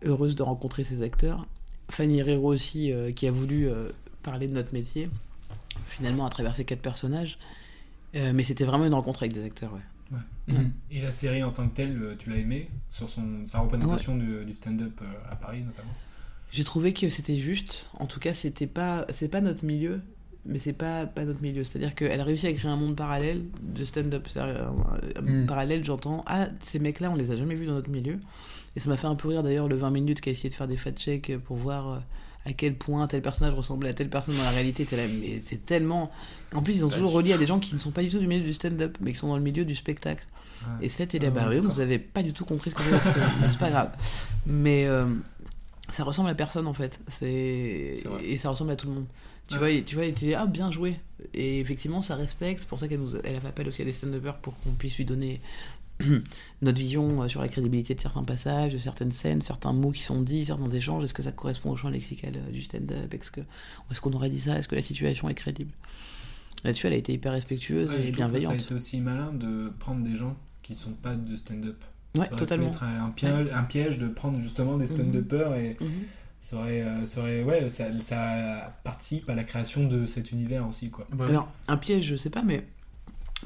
Speaker 3: heureuse de rencontrer ces acteurs. Fanny Herrero aussi qui a voulu parler de notre métier finalement à travers ces quatre personnages. Euh, mais c'était vraiment une rencontre avec des acteurs, ouais.
Speaker 5: Mhm.
Speaker 4: Et la série en tant que telle, euh, tu l'as aimée sur son, sa représentation du, du stand-up euh, à Paris notamment?
Speaker 3: J'ai trouvé que c'était juste. En tout cas, c'était pas, c'est pas notre milieu, mais c'est pas, pas notre milieu. C'est-à-dire qu'elle a réussi à créer un monde parallèle de stand-up.
Speaker 5: Mm.
Speaker 3: Parallèle, j'entends, ah, ces mecs-là, on les a jamais vus dans notre milieu. Et ça m'a fait un peu rire d'ailleurs le 20 minutes qui a essayé de faire des fact-checks pour voir euh, à quel point tel personnage ressemblait à telle personne dans la réalité. T'es là, mais c'est tellement. En plus, ils ont toujours relié à des gens qui ne sont pas du tout du milieu du stand-up, mais qui sont dans le milieu du spectacle.
Speaker 4: Ouais.
Speaker 3: Et c'était là,
Speaker 4: Ah,
Speaker 3: bah oui,
Speaker 4: d'accord.
Speaker 3: vous avez pas du tout compris ce qu'on faisait, c'était- c'est pas grave. Mais euh, ça ressemble à personne en fait. C'est et ça ressemble à tout le monde. Tu
Speaker 4: Ouais.
Speaker 3: vois, et- tu vois, et tu dis ah bien joué. Et effectivement, ça respecte. C'est pour ça qu'elle nous, elle a fait appel aussi à des stand-uppers pour qu'on puisse lui donner notre vision euh, sur la crédibilité de certains passages, de certaines scènes, certains mots qui sont dits, certains échanges. Est-ce que ça correspond au champ lexical euh, du stand-up? Est-ce que est-ce qu'on aurait dit ça? Est-ce que la situation est crédible? Là-dessus, elle a été hyper respectueuse
Speaker 4: Ouais,
Speaker 3: et
Speaker 4: je trouve que ça a
Speaker 3: bienveillante.
Speaker 4: été aussi malin de prendre des gens qui sont pas de stand-up.
Speaker 3: Ouais, totalement.
Speaker 4: être un piège, un piège de prendre justement des stand-uppers et
Speaker 3: Mhm.
Speaker 4: ça aurait, euh, ça aurait- ouais, ça, ça participe à la création de cet univers aussi, quoi.
Speaker 3: Alors, un piège, je sais pas, mais.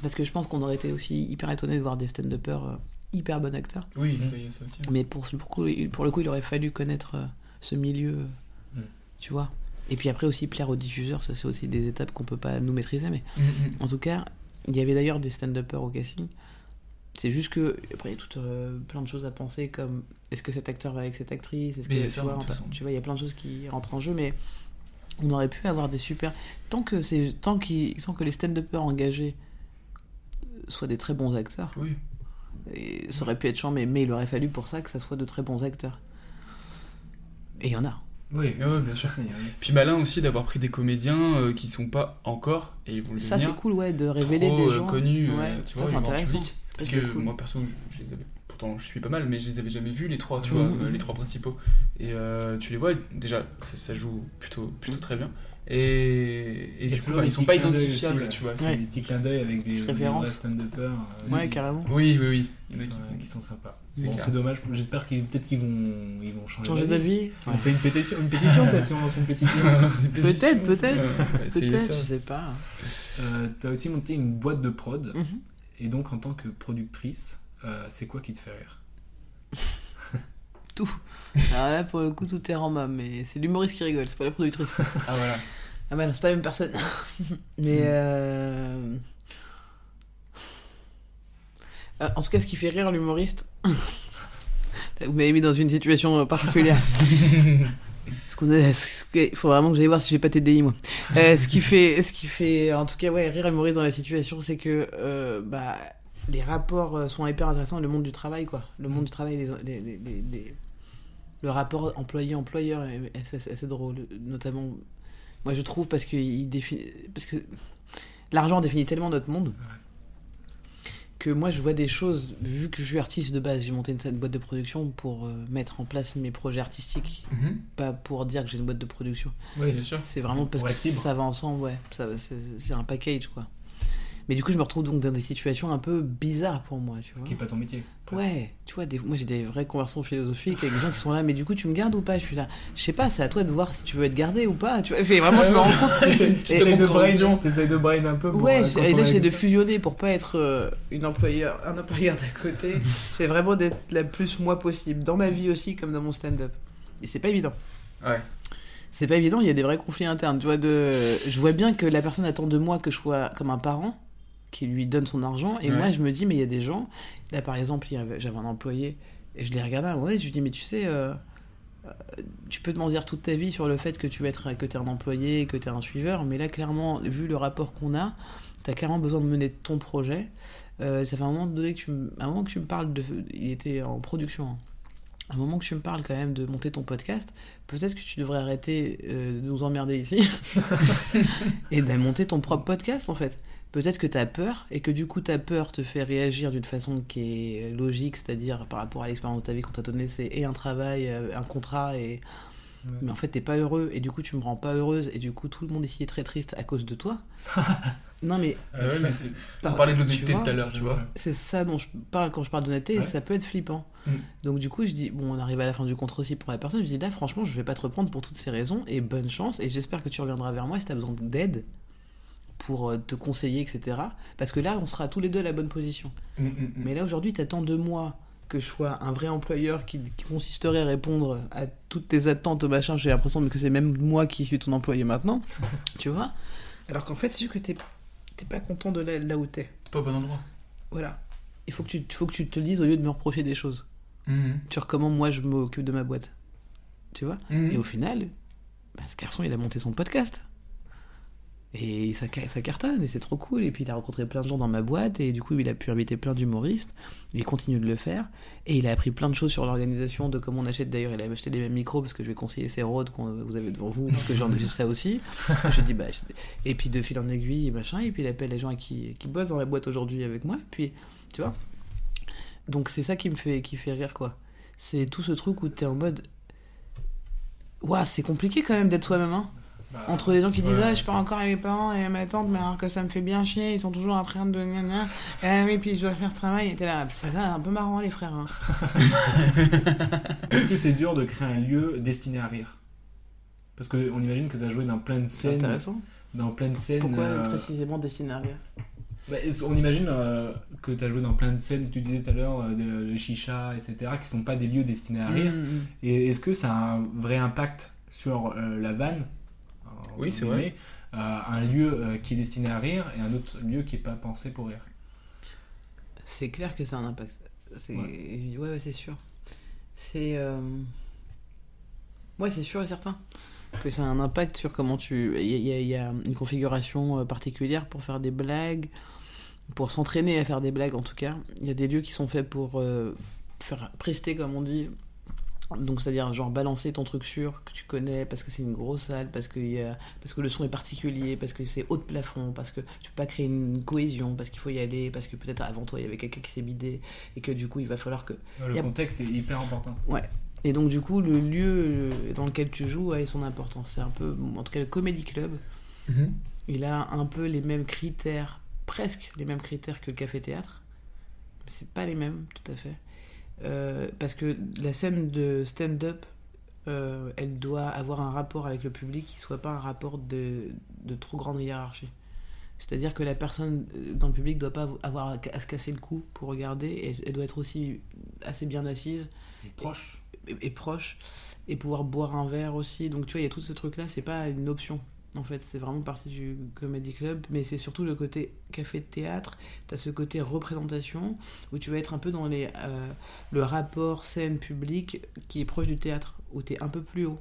Speaker 3: Parce que je pense qu'on aurait été aussi hyper étonné de voir des stand-uppers euh, hyper bons acteurs.
Speaker 5: Oui, ça y est, ça aussi.
Speaker 3: Mais pour, pour, pour le coup, il aurait fallu connaître euh, ce milieu, euh,
Speaker 4: Mm.
Speaker 3: tu vois. Et puis après aussi plaire aux diffuseurs, ça c'est aussi des étapes qu'on peut pas nous maîtriser. Mais
Speaker 5: Mhm.
Speaker 3: en tout cas, il y avait d'ailleurs des stand-uppers au casting. C'est juste que, après, il y a tout, euh, plein de choses à penser, comme est-ce que cet acteur va avec cette actrice? Est-ce que, tu,
Speaker 5: ça,
Speaker 3: vois, en tu vois, il y a plein de choses qui rentrent en jeu, mais on aurait pu avoir des super. Tant que, c'est, tant qu'ils- tant que les stand-uppers engagés soient des très bons acteurs,
Speaker 5: Oui.
Speaker 3: et ça aurait pu être chiant, mais, mais il aurait fallu pour ça que ça soit de très bons acteurs. Et il y en a.
Speaker 4: Oui,
Speaker 5: bien sûr. Puis malin aussi d'avoir pris des comédiens euh, qui sont pas encore, et ils vont le
Speaker 3: Ça, c'est cool, ouais, de révéler
Speaker 5: trop,
Speaker 3: des
Speaker 5: euh,
Speaker 3: gens.
Speaker 5: connus, euh,
Speaker 3: Ouais,
Speaker 5: tu vois, public. Parce que
Speaker 3: cool.
Speaker 5: moi, perso, je, je les avais... Pourtant, je suis pas mal, mais je les avais jamais vus, les trois, tu vois, euh, les trois principaux. Et euh, tu les vois, déjà, ça, ça joue plutôt, plutôt très bien. Et, et du coup, bah, ils sont pas identifiables,
Speaker 4: aussi,
Speaker 5: tu vois.
Speaker 3: Ouais.
Speaker 4: Des petits clins d'œil avec des, des
Speaker 3: références.
Speaker 4: vrais stand-uppers. euh,
Speaker 3: Ouais, carrément.
Speaker 5: Oui, oui, oui.
Speaker 4: Qui sont,
Speaker 5: qui-
Speaker 4: qui sont sympas.
Speaker 5: C'est
Speaker 4: Bon,
Speaker 5: clair.
Speaker 4: c'est dommage. J'espère qu'ils peut-être qu'ils vont, ils vont changer,
Speaker 3: Changer d'avis
Speaker 4: On fait une pétition, une pétition peut-être si on lance une pétition.
Speaker 3: Peut-être, peut-être.
Speaker 5: Essayez
Speaker 3: Peut-être, je sais pas.
Speaker 4: Euh, T'as aussi monté une boîte de prod.
Speaker 3: Mhm.
Speaker 4: Et donc en tant que productrice, euh, c'est quoi qui te fait rire?
Speaker 3: Tout. Alors là, pour le coup, tout est rama, mais c'est l'humoriste qui rigole, c'est pas la productrice.
Speaker 5: Ah voilà.
Speaker 3: Ah bah non, c'est pas la même personne. mais euh... euh, En tout cas, ce qui fait rire l'humoriste... Vous m'avez mis dans une situation euh, particulière. Ce qu'on Il faut vraiment que j'aille voir si j'ai pas TDI, moi. Euh, ce qui fait, ce qui fait, en tout cas, ouais, rire mourir dans la situation, c'est que, euh, bah, les rapports sont hyper intéressants. Le monde du travail, quoi. Le monde du travail, les, les- les- les- les- le rapport employé-employeur est est assez, assez drôle. Notamment, moi, je trouve parce que il définit, parce que l'argent définit tellement notre monde que moi je vois des choses, vu que je suis artiste de base, j'ai monté une, boîte de production pour euh, mettre en place mes projets artistiques,
Speaker 5: Mhm.
Speaker 3: pas pour dire que j'ai une boîte de production.
Speaker 5: Oui, bien sûr.
Speaker 3: C'est vraiment parce que
Speaker 4: libre.
Speaker 3: ça va ensemble, ouais. C'est un package, quoi. Mais du coup, je me retrouve donc dans des situations un peu bizarres pour moi, tu vois.
Speaker 4: Qui est pas ton métier. presque.
Speaker 3: Ouais, tu vois, des, moi j'ai des vraies conversations philosophiques avec des gens qui sont là, mais du coup tu me gardes ou pas? Je suis là, je sais pas, c'est à toi de voir si tu veux être gardé ou pas. Tu vois, Fait, vraiment, je me rends compte.
Speaker 4: T'essayes de brain, t'essayes de brain un peu pour.
Speaker 3: Ouais,
Speaker 4: euh,
Speaker 3: j'essaie de fusionner pour pas être euh, une employeur, un employeur d'à côté. C'est vraiment d'être la plus moi possible, dans ma vie aussi comme dans mon stand-up. Et c'est pas évident.
Speaker 5: Ouais.
Speaker 3: C'est pas évident, il y a des vrais conflits internes. Tu vois, de... Je vois bien que la personne attend de moi que je sois comme un parent qui lui donne son argent. Et
Speaker 5: Ouais.
Speaker 3: moi, je me dis, mais il y a des gens. Là, par exemple, j'avais un employé et je l'ai regardé à un moment donné, je lui dis, mais tu sais, euh, euh, tu peux te mentir toute ta vie sur le fait que tu vas être que t'es un employé, que t'es un suiveur. Mais là, clairement, vu le rapport qu'on a, t'as clairement besoin de mener ton projet. Euh, ça fait un moment donné que tu me, un moment que tu me parles de. Il était en production. hein. Un moment que tu me parles quand même de monter ton podcast, peut-être que tu devrais arrêter euh, de nous emmerder ici et de monter ton propre podcast en fait. Peut-être que tu as peur et que du coup ta peur te fait réagir d'une façon qui est logique, c'est-à-dire par rapport à l'expérience de ta vie qu'on t'a donné, c'est et un travail, euh, un contrat et mais en fait t'es pas heureux et du coup tu me rends pas heureuse et du coup tout le monde ici est très triste à cause de toi. non mais
Speaker 5: Ah ouais, mais
Speaker 3: Par-
Speaker 5: On parlait de l'honnêteté tout à l'heure, tu vois.
Speaker 3: c'est ça dont je parle quand je parle d'honnêteté, et
Speaker 4: Ouais.
Speaker 3: ça peut être flippant.
Speaker 5: Mm.
Speaker 3: Donc du coup, je dis, bon, on arrive à la fin du contrat aussi pour la personne, je dis là, franchement, je vais pas te reprendre pour toutes ces raisons, et bonne chance, et j'espère que tu reviendras vers moi si tu as besoin d'aide pour euh, te conseiller, etc. Parce que là, on sera tous les deux à la bonne position.
Speaker 5: Mm, mm, mm.
Speaker 3: Mais là, aujourd'hui, tu attends de moi que je sois un vrai employeur qui, qui consisterait à répondre à toutes tes attentes, machin, j'ai l'impression que c'est même moi qui suis ton employé maintenant, tu vois Alors qu'en fait, c'est juste que t'es t'es pas content de là, là où t'es.
Speaker 5: T'es pas au bon endroit.
Speaker 3: Voilà. Il faut que tu, faut que tu te le dises au lieu de me reprocher des choses.
Speaker 5: Mhm.
Speaker 3: Sur comment moi je m'occupe de ma boîte. Tu vois? Et au final, bah, ce garçon, il a monté son podcast. Et ça, ca- ça cartonne, et c'est trop cool. Et puis il a rencontré plein de gens dans ma boîte, et du coup il a pu inviter plein d'humoristes. Il continue de le faire. Et il a appris plein de choses sur l'organisation, de comment on achète. D'ailleurs, il a acheté les mêmes micros, parce que je vais conseiller ces Rhodes qu'on vous avez devant vous, parce que j'en ai ça aussi. je dis, bah, Et puis de fil en aiguille, et machin. Et puis il appelle les gens qui, qui bossent dans la boîte aujourd'hui avec moi. Et puis, tu vois Donc c'est ça qui me fait, qui fait rire, quoi. C'est tout ce truc où t'es en mode. Ouah, c'est compliqué quand même d'être soi-même, hein. Entre les gens qui disent
Speaker 4: ouais.
Speaker 3: ah je pars encore avec mes parents et à ma tante mais alors que ça me fait bien chier ils sont toujours en train de gna ah oui puis je dois faire le travail et t'es là c'est un peu marrant les frères hein.
Speaker 4: Est-ce que c'est dur de créer un lieu destiné à rire? Parce qu'on imagine que as joué dans plein de
Speaker 3: c'est
Speaker 4: scènes.
Speaker 3: intéressant
Speaker 4: Dans plein de scènes.
Speaker 3: pourquoi
Speaker 4: euh,
Speaker 3: précisément destiné à rire?
Speaker 4: bah, on imagine euh, que tu as joué dans plein de scènes, tu disais tout à l'heure, euh, de, de chicha, etc., qui sont pas des lieux destinés à rire.
Speaker 3: Mm, mm.
Speaker 4: Et est-ce que ça a un vrai impact sur euh, la vanne?
Speaker 5: Oui, c'est vrai.
Speaker 4: euh, Un lieu euh, qui est destiné à rire et un autre lieu qui est pas pensé pour rire.
Speaker 3: c'est clair que ça a un impact c'est
Speaker 4: Ouais.
Speaker 3: ouais ouais, c'est sûr c'est euh, ouais c'est sûr et certain que ça a un impact sur comment tu il y, y a- il y a une configuration euh, particulière pour faire des blagues pour s'entraîner à faire des blagues en tout cas il y a des lieux qui sont faits pour euh, faire prester comme on dit donc c'est-à-dire genre balancer ton truc sûr que tu connais parce que c'est une grosse salle parce que il y a parce que le son est particulier parce que c'est haut de plafond parce que tu peux pas créer une cohésion parce qu'il faut y aller parce que peut-être avant toi il y avait quelqu'un qui s'est bidé et que du coup il va falloir que
Speaker 4: Le
Speaker 3: a-
Speaker 4: contexte est hyper important.
Speaker 3: Ouais. Et donc, du coup, le lieu euh, dans lequel tu joues a son importance. C'est un peu, en tout cas, le Comedy Club,
Speaker 5: Mhm.
Speaker 3: il a un peu les mêmes critères, presque les mêmes critères que le café-théâtre. Mais c'est pas les mêmes, tout à fait. Euh, parce que la scène de stand-up, euh, elle doit avoir un rapport avec le public qui soit pas un rapport de, de trop grande hiérarchie. C'est-à-dire que la personne euh, dans le public doit pas avoir à se casser le cou pour regarder, et elle doit être aussi assez bien assise
Speaker 4: Proche.
Speaker 3: et, et proche et pouvoir boire un verre aussi. Donc tu vois, il y a tout ce truc-là, c'est pas une option. En fait, c'est vraiment partie du comedy club, mais c'est surtout le côté café de théâtre. T'as ce côté représentation où tu vas être un peu dans les, euh, le rapport scène public qui est proche du théâtre, où t'es un peu plus haut.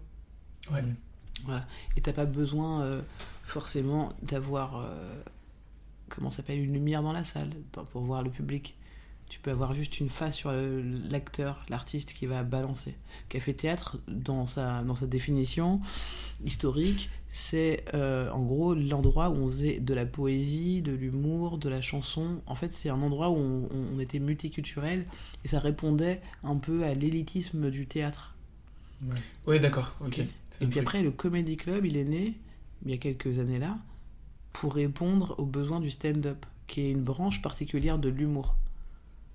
Speaker 5: Ouais.
Speaker 3: Voilà. Et t'as pas besoin euh, forcément d'avoir, euh, comment s'appelle, une lumière dans la salle pour voir le public. Tu peux avoir juste une face sur l'acteur, l'artiste qui va balancer. Café théâtre, dans sa, dans sa définition historique, c'est euh, en gros l'endroit où on faisait de la poésie, de l'humour, de la chanson. En fait, c'est un endroit où on, on était multiculturel et ça répondait un peu à l'élitisme du théâtre.
Speaker 5: Ouais, d'accord, ok.
Speaker 3: Et puis
Speaker 5: truc.
Speaker 3: après, le Comedy Club, il est né, il y a quelques années là, pour répondre aux besoins du stand-up, qui est une branche particulière de l'humour.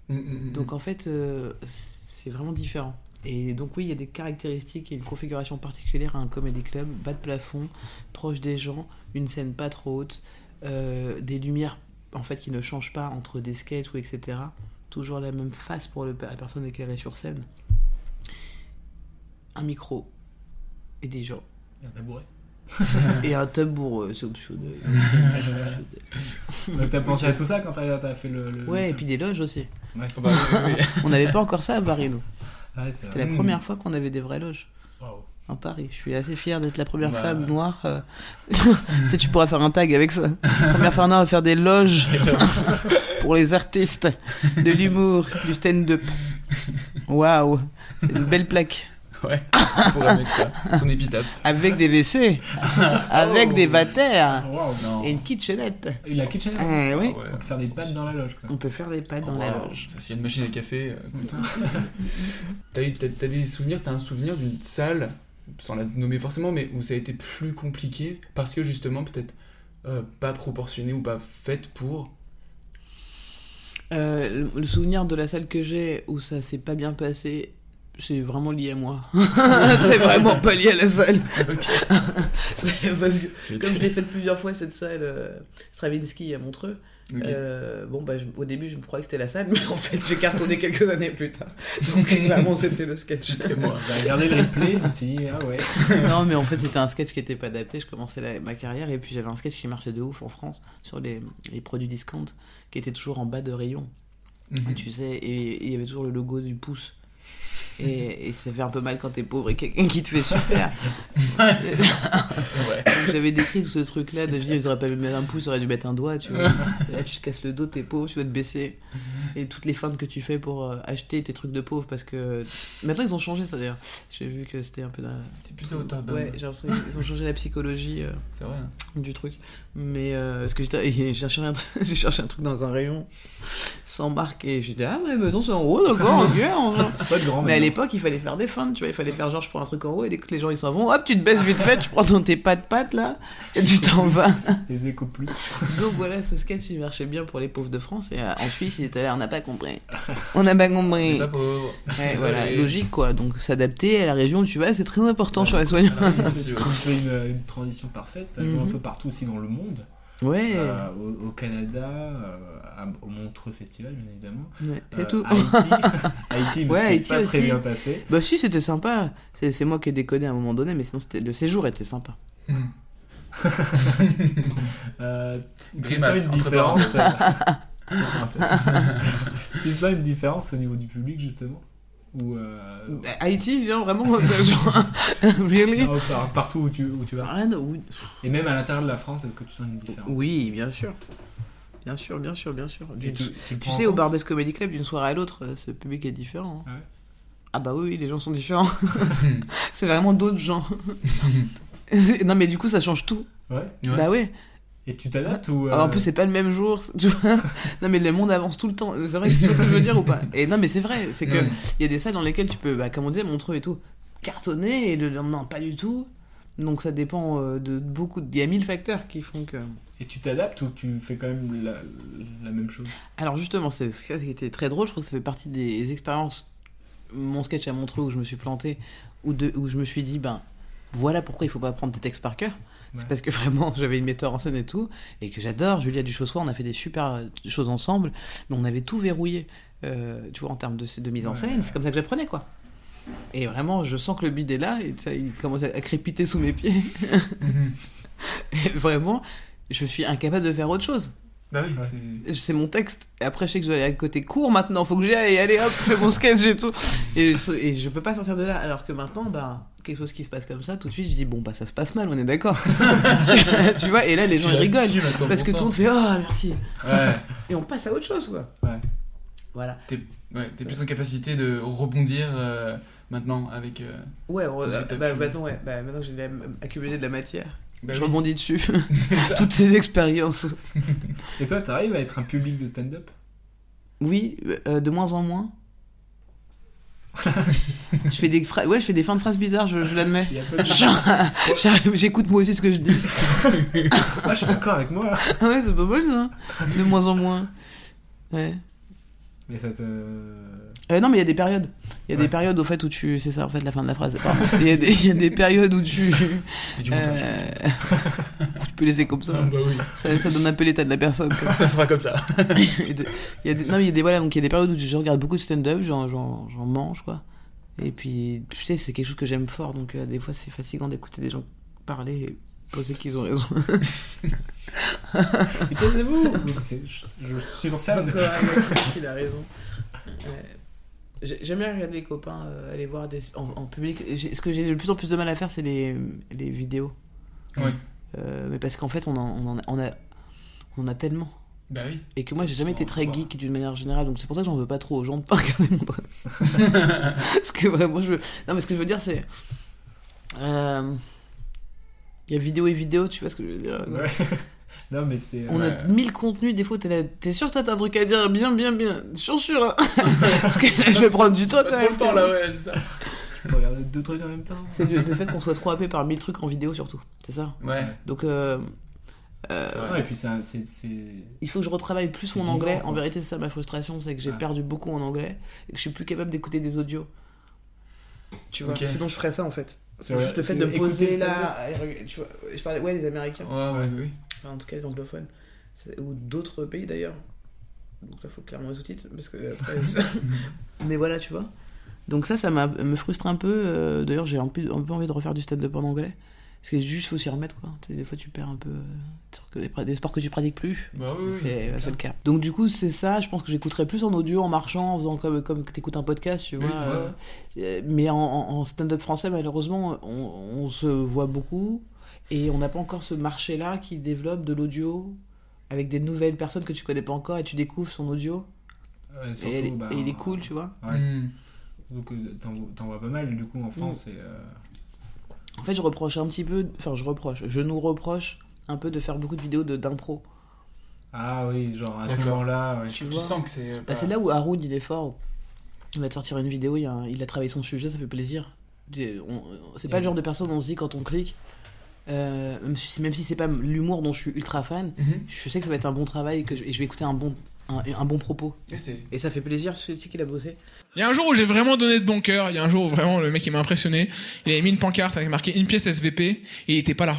Speaker 5: Mm, mm, mm.
Speaker 3: Donc en fait, euh, c'est vraiment différent. Et donc oui, il y a des caractéristiques et une configuration particulière à un Comedy Club, bas de plafond, proche des gens, une scène pas trop haute, euh, des lumières en fait qui ne changent pas entre des sketchs ou etc. Toujours la même face pour le- la personne éclairée sur scène. Un micro et des gens.
Speaker 4: Et un tabouret.
Speaker 3: et un tabouret, c'est optionnel.
Speaker 4: Donc t'as pensé à tout ça quand t'as t'as fait le. le-
Speaker 3: Ouais, et puis des loges aussi.
Speaker 4: Ouais.
Speaker 5: Bah, oui, oui, oui.
Speaker 3: On n'avait pas encore ça à Paris, nous.
Speaker 4: Ouais, c'est
Speaker 3: C'était la première fois qu'on avait des vraies loges.
Speaker 4: Waouh.
Speaker 3: En Paris. Je suis assez fier d'être la première
Speaker 5: Bah,
Speaker 3: femme noire. euh. tu tu pourras faire un tag avec ça. Première femme noire à faire des loges pour les artistes de l'humour, du stand-up. Waouh, c'est une belle plaque.
Speaker 5: Ouais, on pourrait mettre ça. Son épitaphe.
Speaker 3: Avec des WC, avec
Speaker 5: Oh.
Speaker 3: des vatères
Speaker 4: non.
Speaker 3: et une kitchenette.
Speaker 4: Et la kitchenette
Speaker 3: Ah, oui.
Speaker 5: ouais.
Speaker 4: On peut faire des pâtes dans la loge, quoi.
Speaker 3: On peut faire des pâtes dans la loge.
Speaker 5: Ça, s'il y a une machine à café. euh, t'as, eu- t'as- t'as des souvenirs, t'as un souvenir d'une salle, sans la nommer forcément, mais où ça a été plus compliqué parce que justement, peut-être euh, pas proportionné ou pas faite pour?
Speaker 3: Euh, le souvenir de la salle que j'ai où ça s'est pas bien passé, c'est vraiment lié à moi. c'est vraiment pas lié à la salle. Parce que, comme je l'ai faite plusieurs fois, cette salle euh, Stravinsky à Montreux, euh, bon, bah, je- au début, je me croyais que c'était la salle, mais en fait, j'ai cartonné quelques années plus tard. Donc, clairement, c'était le sketch.
Speaker 5: C'était moi.
Speaker 4: J'ai regardé le replay, dit, ah ouais.
Speaker 3: non, mais en fait, c'était un sketch qui était pas adapté. Je commençais la- ma carrière et puis j'avais un sketch qui marchait de ouf en France sur les, les produits discount qui était toujours en bas de rayon.
Speaker 5: Mhm.
Speaker 3: Tu sais, et il y avait toujours le logo du pouce. Et, et ça fait un peu mal quand t'es pauvre et quelqu'un qui te fait super. Donc, J'avais décrit tout ce truc-là de vie, ils auraient pas dû mettre un pouce, ils auraient dû mettre un doigt, tu vois. Là, tu te casses le dos, t'es pauvre, tu dois te baisser. Et toutes les feintes que tu fais pour euh, acheter tes trucs de pauvre, parce que. Maintenant, ils ont changé ça d'ailleurs. J'ai vu que c'était un peu.
Speaker 5: T'es plus à hauteur.
Speaker 3: Ouais, j'ai l'impression qu'ils ont changé la psychologie. euh,
Speaker 5: vrai. hein.
Speaker 3: du truc. Mais euh, parce que j'étais- j'ai cherché, un, truc- j'ai cherché un truc dans un rayon sans marque et j'ai dit ah ouais mais non c'est en haut d'accord ok enfin.
Speaker 4: Pas de grand
Speaker 3: mais à l'époque il fallait faire des feintes tu vois il fallait faire genre je prends un truc en haut et dès que les gens ils s'en vont hop tu te baisses vite fait tu prends ton tes pattes pattes là et tu t'en vas
Speaker 4: Les échos plus.
Speaker 3: donc voilà ce sketch il marchait bien pour les pauvres de France et euh, en Suisse il était là on n'a pas compris on n'a pas
Speaker 5: On
Speaker 3: compris
Speaker 5: pas pauvre.
Speaker 3: Ouais, voilà logique quoi donc s'adapter à la région où tu vas c'est très important sur les soignants
Speaker 4: fais une, une transition parfaite. Un
Speaker 3: Mhm.
Speaker 4: peu partout aussi dans le monde.
Speaker 3: Ouais,
Speaker 4: Euh, au, au Canada, euh, au Montreux Festival, bien évidemment.
Speaker 3: ouais, c'est
Speaker 4: Euh,
Speaker 3: tout
Speaker 4: Haïti, Haïti, mais
Speaker 3: Ouais,
Speaker 4: c'est
Speaker 3: Haïti
Speaker 4: pas très bien passé.
Speaker 3: Bah si, c'était sympa. C'est c'est moi qui ai déconné à un moment donné, mais sinon c'était le séjour était sympa.
Speaker 5: Hmm.
Speaker 4: Euh, tu
Speaker 5: Grimace,
Speaker 4: sens une
Speaker 5: entre
Speaker 4: différence Tu sens une différence au niveau du public, justement? Ou euh,
Speaker 3: Bah, Haïti, genre vraiment, genre, really?
Speaker 4: Non, par- partout où tu, où tu vas
Speaker 3: Rien de- oui.
Speaker 4: Et même à l'intérieur de la France, est-ce que tu sens une différence?
Speaker 3: Oui, bien sûr. Bien sûr, bien sûr, bien sûr.
Speaker 4: Tu,
Speaker 3: sais, au Barbès Comedy Club, d'une soirée à l'autre, euh, ce public est différent. hein.
Speaker 4: Ah ouais?
Speaker 3: Ah bah oui, oui, les gens sont différents. c'est vraiment d'autres gens. non mais du coup, ça change tout.
Speaker 4: Ouais?
Speaker 5: Ouais.
Speaker 3: Bah oui.
Speaker 4: Et tu t'adaptes ou.
Speaker 3: Alors, en
Speaker 4: euh,
Speaker 3: plus, c'est pas le même jour. tu vois. non, mais le monde avance tout le temps. C'est vrai que tu vois ce que je veux dire ou pas? Et non, mais c'est vrai. C'est que il y a des salles dans lesquelles tu peux, bah, comme on disait, Montreux et tout, cartonner et le lendemain, pas du tout. Donc, ça dépend euh, de beaucoup. de- Il y a mille facteurs qui font que.
Speaker 4: Et tu t'adaptes ou tu fais quand même la, la même chose?
Speaker 3: Alors, justement, c'est ça qui était très drôle. Je crois que ça fait partie des expériences. Mon sketch à Montreux où je me suis planté, où, de, où je me suis dit, ben, voilà pourquoi il faut pas prendre tes textes par cœur.
Speaker 4: Ouais.
Speaker 3: C'est parce que vraiment, j'avais une metteur en scène et tout, et que j'adore. Julia Duchossois, on a fait des super euh, choses ensemble, mais on avait tout verrouillé, euh, tu vois, en termes de, de mise en scène.
Speaker 4: ouais.
Speaker 3: C'est comme ça que j'apprenais, quoi. Et vraiment, je sens que le bide est là, et ça, il commence à crépiter sous mes pieds.
Speaker 5: Mhm.
Speaker 3: et vraiment, je suis incapable de faire autre chose.
Speaker 5: Bah oui, c'est-
Speaker 3: c'est mon texte. Et après, je sais que je dois aller à côté court maintenant. Faut que j'y aille. Allez hop, fais mon sketch et tout. Et je, et je peux pas sortir de là. Alors que maintenant, bah, quelque chose qui se passe comme ça, tout de suite, je dis bon, bah, ça se passe mal, on est d'accord. tu vois, et là, les gens ils rigolent.
Speaker 5: l'assumes à 100%.
Speaker 3: Parce que tout le monde fait oh, merci.
Speaker 5: Ouais.
Speaker 3: Et on passe à autre chose, quoi.
Speaker 4: Ouais.
Speaker 3: Voilà.
Speaker 5: T'es ouais, plus en capacité de rebondir euh, maintenant avec. euh,
Speaker 3: Ouais, on-
Speaker 5: tout ce que
Speaker 3: bah, bah, ouais. Bah, maintenant, j'ai accumulé de la matière.
Speaker 5: Bah
Speaker 3: je
Speaker 5: oui.
Speaker 3: rebondis dessus. Toutes ces expériences.
Speaker 4: Et toi, t'arrives à être un public de stand-up?
Speaker 3: Oui, euh, de moins en moins. je fais des ouais, je fais des fins de phrases bizarres, je, je l'admets. J'écoute moi aussi ce que je dis.
Speaker 4: Ah, je suis d'accord avec moi.
Speaker 3: Ouais, c'est pas mal ça. De moins en moins. Ouais.
Speaker 4: Mais ça te.
Speaker 3: Euh, non, mais il y a des périodes. Il y a
Speaker 4: Ouais.
Speaker 3: des périodes au fait où tu. C'est ça, en fait, la fin de la phrase. Il y, a des- il y a des périodes où tu.
Speaker 5: Du montage.
Speaker 3: Euh, tu peux laisser comme ça.
Speaker 5: Ah, bah oui.
Speaker 3: ça. ça donne un peu l'état de la personne. quoi.
Speaker 5: Ça sera comme ça.
Speaker 3: il y a des, non, mais il y a des, voilà, donc il y a des périodes où je regarde beaucoup de stand-up, j'en, mange, quoi. Et puis, tu sais, c'est quelque chose que j'aime fort, donc euh, des fois c'est fatigant d'écouter des gens parler et poser qu'ils ont raison.
Speaker 4: Et taisez-vous je, je suis en scène.
Speaker 3: Donc, euh, il a raison. Ouais. J'ai- J'aime bien regarder les copains euh, aller voir des, en, en public. Ce que j'ai le plus en plus de mal à faire, c'est les, les vidéos.
Speaker 5: Oui.
Speaker 3: Euh, mais parce qu'en fait, on en, on en a, on a, on en a tellement.
Speaker 5: Bah oui.
Speaker 3: Et que moi, j'ai jamais été très
Speaker 5: voir.
Speaker 3: geek d'une manière générale, donc c'est pour ça que j'en veux pas trop aux gens de pas regarder mon. Parce que vraiment, je veux. Non, mais ce que je veux dire, c'est. euh, Il y a vidéo et vidéo, tu vois ce que je veux dire?
Speaker 4: Ouais. Non, mais c'est.
Speaker 3: On
Speaker 4: ouais.
Speaker 3: a mille contenus, des fois, t'es là, t'es sûr, toi, t'as un truc à dire, bien, bien, bien. Sûr, sûr. hein. Parce que je vais prendre du temps quand
Speaker 5: trop
Speaker 3: même.
Speaker 5: le temps là, ouais, c'est ça.
Speaker 4: Tu peux regarder deux trucs en même temps.
Speaker 3: C'est le, le fait qu'on soit trop happé par mille trucs en vidéo, surtout. C'est ça.
Speaker 5: Ouais.
Speaker 3: Donc, euh, euh,
Speaker 5: C'est vrai.
Speaker 4: Et puis ça, c'est. c'est-
Speaker 3: il faut que je retravaille plus mon
Speaker 4: Vivant,
Speaker 3: anglais.
Speaker 4: quoi.
Speaker 3: En vérité, c'est ça ma frustration, c'est que j'ai
Speaker 4: Ouais.
Speaker 3: perdu beaucoup en anglais et que je suis plus capable d'écouter des audios. Tu vois,
Speaker 5: Ok.
Speaker 3: sinon je ferais ça en fait. C'est juste le fait de me poser là. Tu vois, je parlais, ouais, les Américains.
Speaker 5: Ouais, ouais, oui.
Speaker 3: Enfin, en tout cas, les anglophones. Ou d'autres pays d'ailleurs. Donc là, faut clairement les sous-titres parce que après. Mais voilà, tu vois. Donc ça, ça m'a- me frustre un peu. euh, D'ailleurs, j'ai un peu, un peu envie de refaire du stand-up en anglais. Parce que juste, faut s'y remettre, quoi. Des fois, tu perds un peu. euh, des que- sports que tu pratiques plus.
Speaker 5: Bah oui.
Speaker 3: C'est le cas. Donc du coup, c'est ça. Je pense que j'écouterais plus en audio, en marchant, en faisant comme, comme tu écoutes un podcast, tu vois. euh, mais en, en- en stand-up français, malheureusement, on, on se voit beaucoup. Et on n'a pas encore ce marché-là qui développe de l'audio avec des nouvelles personnes que tu connais pas encore et tu découvres son audio.
Speaker 4: ouais,
Speaker 3: Et,
Speaker 4: surtout,
Speaker 3: elle est-
Speaker 4: bah,
Speaker 3: et il est cool, tu vois.
Speaker 4: Ouais.
Speaker 5: Hmm.
Speaker 4: Donc, euh, t'en vois pas mal du coup en France. Et, euh,
Speaker 3: En fait, je reproche un petit peu. Enfin, je reproche. Je nous reproche un peu de faire beaucoup de vidéos de- d'impro.
Speaker 4: Ah oui, genre à ce moment-là. Ouais.
Speaker 3: Tu
Speaker 5: Tu
Speaker 3: vois.
Speaker 5: sens que c'est.
Speaker 3: Bah, c'est là où Haroun il est fort. Il va te sortir une vidéo, il, a il a travaillé son sujet, ça fait plaisir. C'est pas le genre de personne où on se dit quand on clique, euh, même si, même si c'est pas l'humour dont je suis ultra fan,
Speaker 5: Mhm.
Speaker 3: je sais que ça va être un bon travail et que je, et je vais écouter un bon, un, un bon propos.
Speaker 5: Et c'est.
Speaker 3: Et ça fait plaisir, tu sais qu'il a bossé.
Speaker 9: Il y a un jour où j'ai vraiment donné de bon cœur. Il y a un jour où vraiment le mec il m'a impressionné. Il avait mis une pancarte avec marqué une pièce SVP et il était pas là.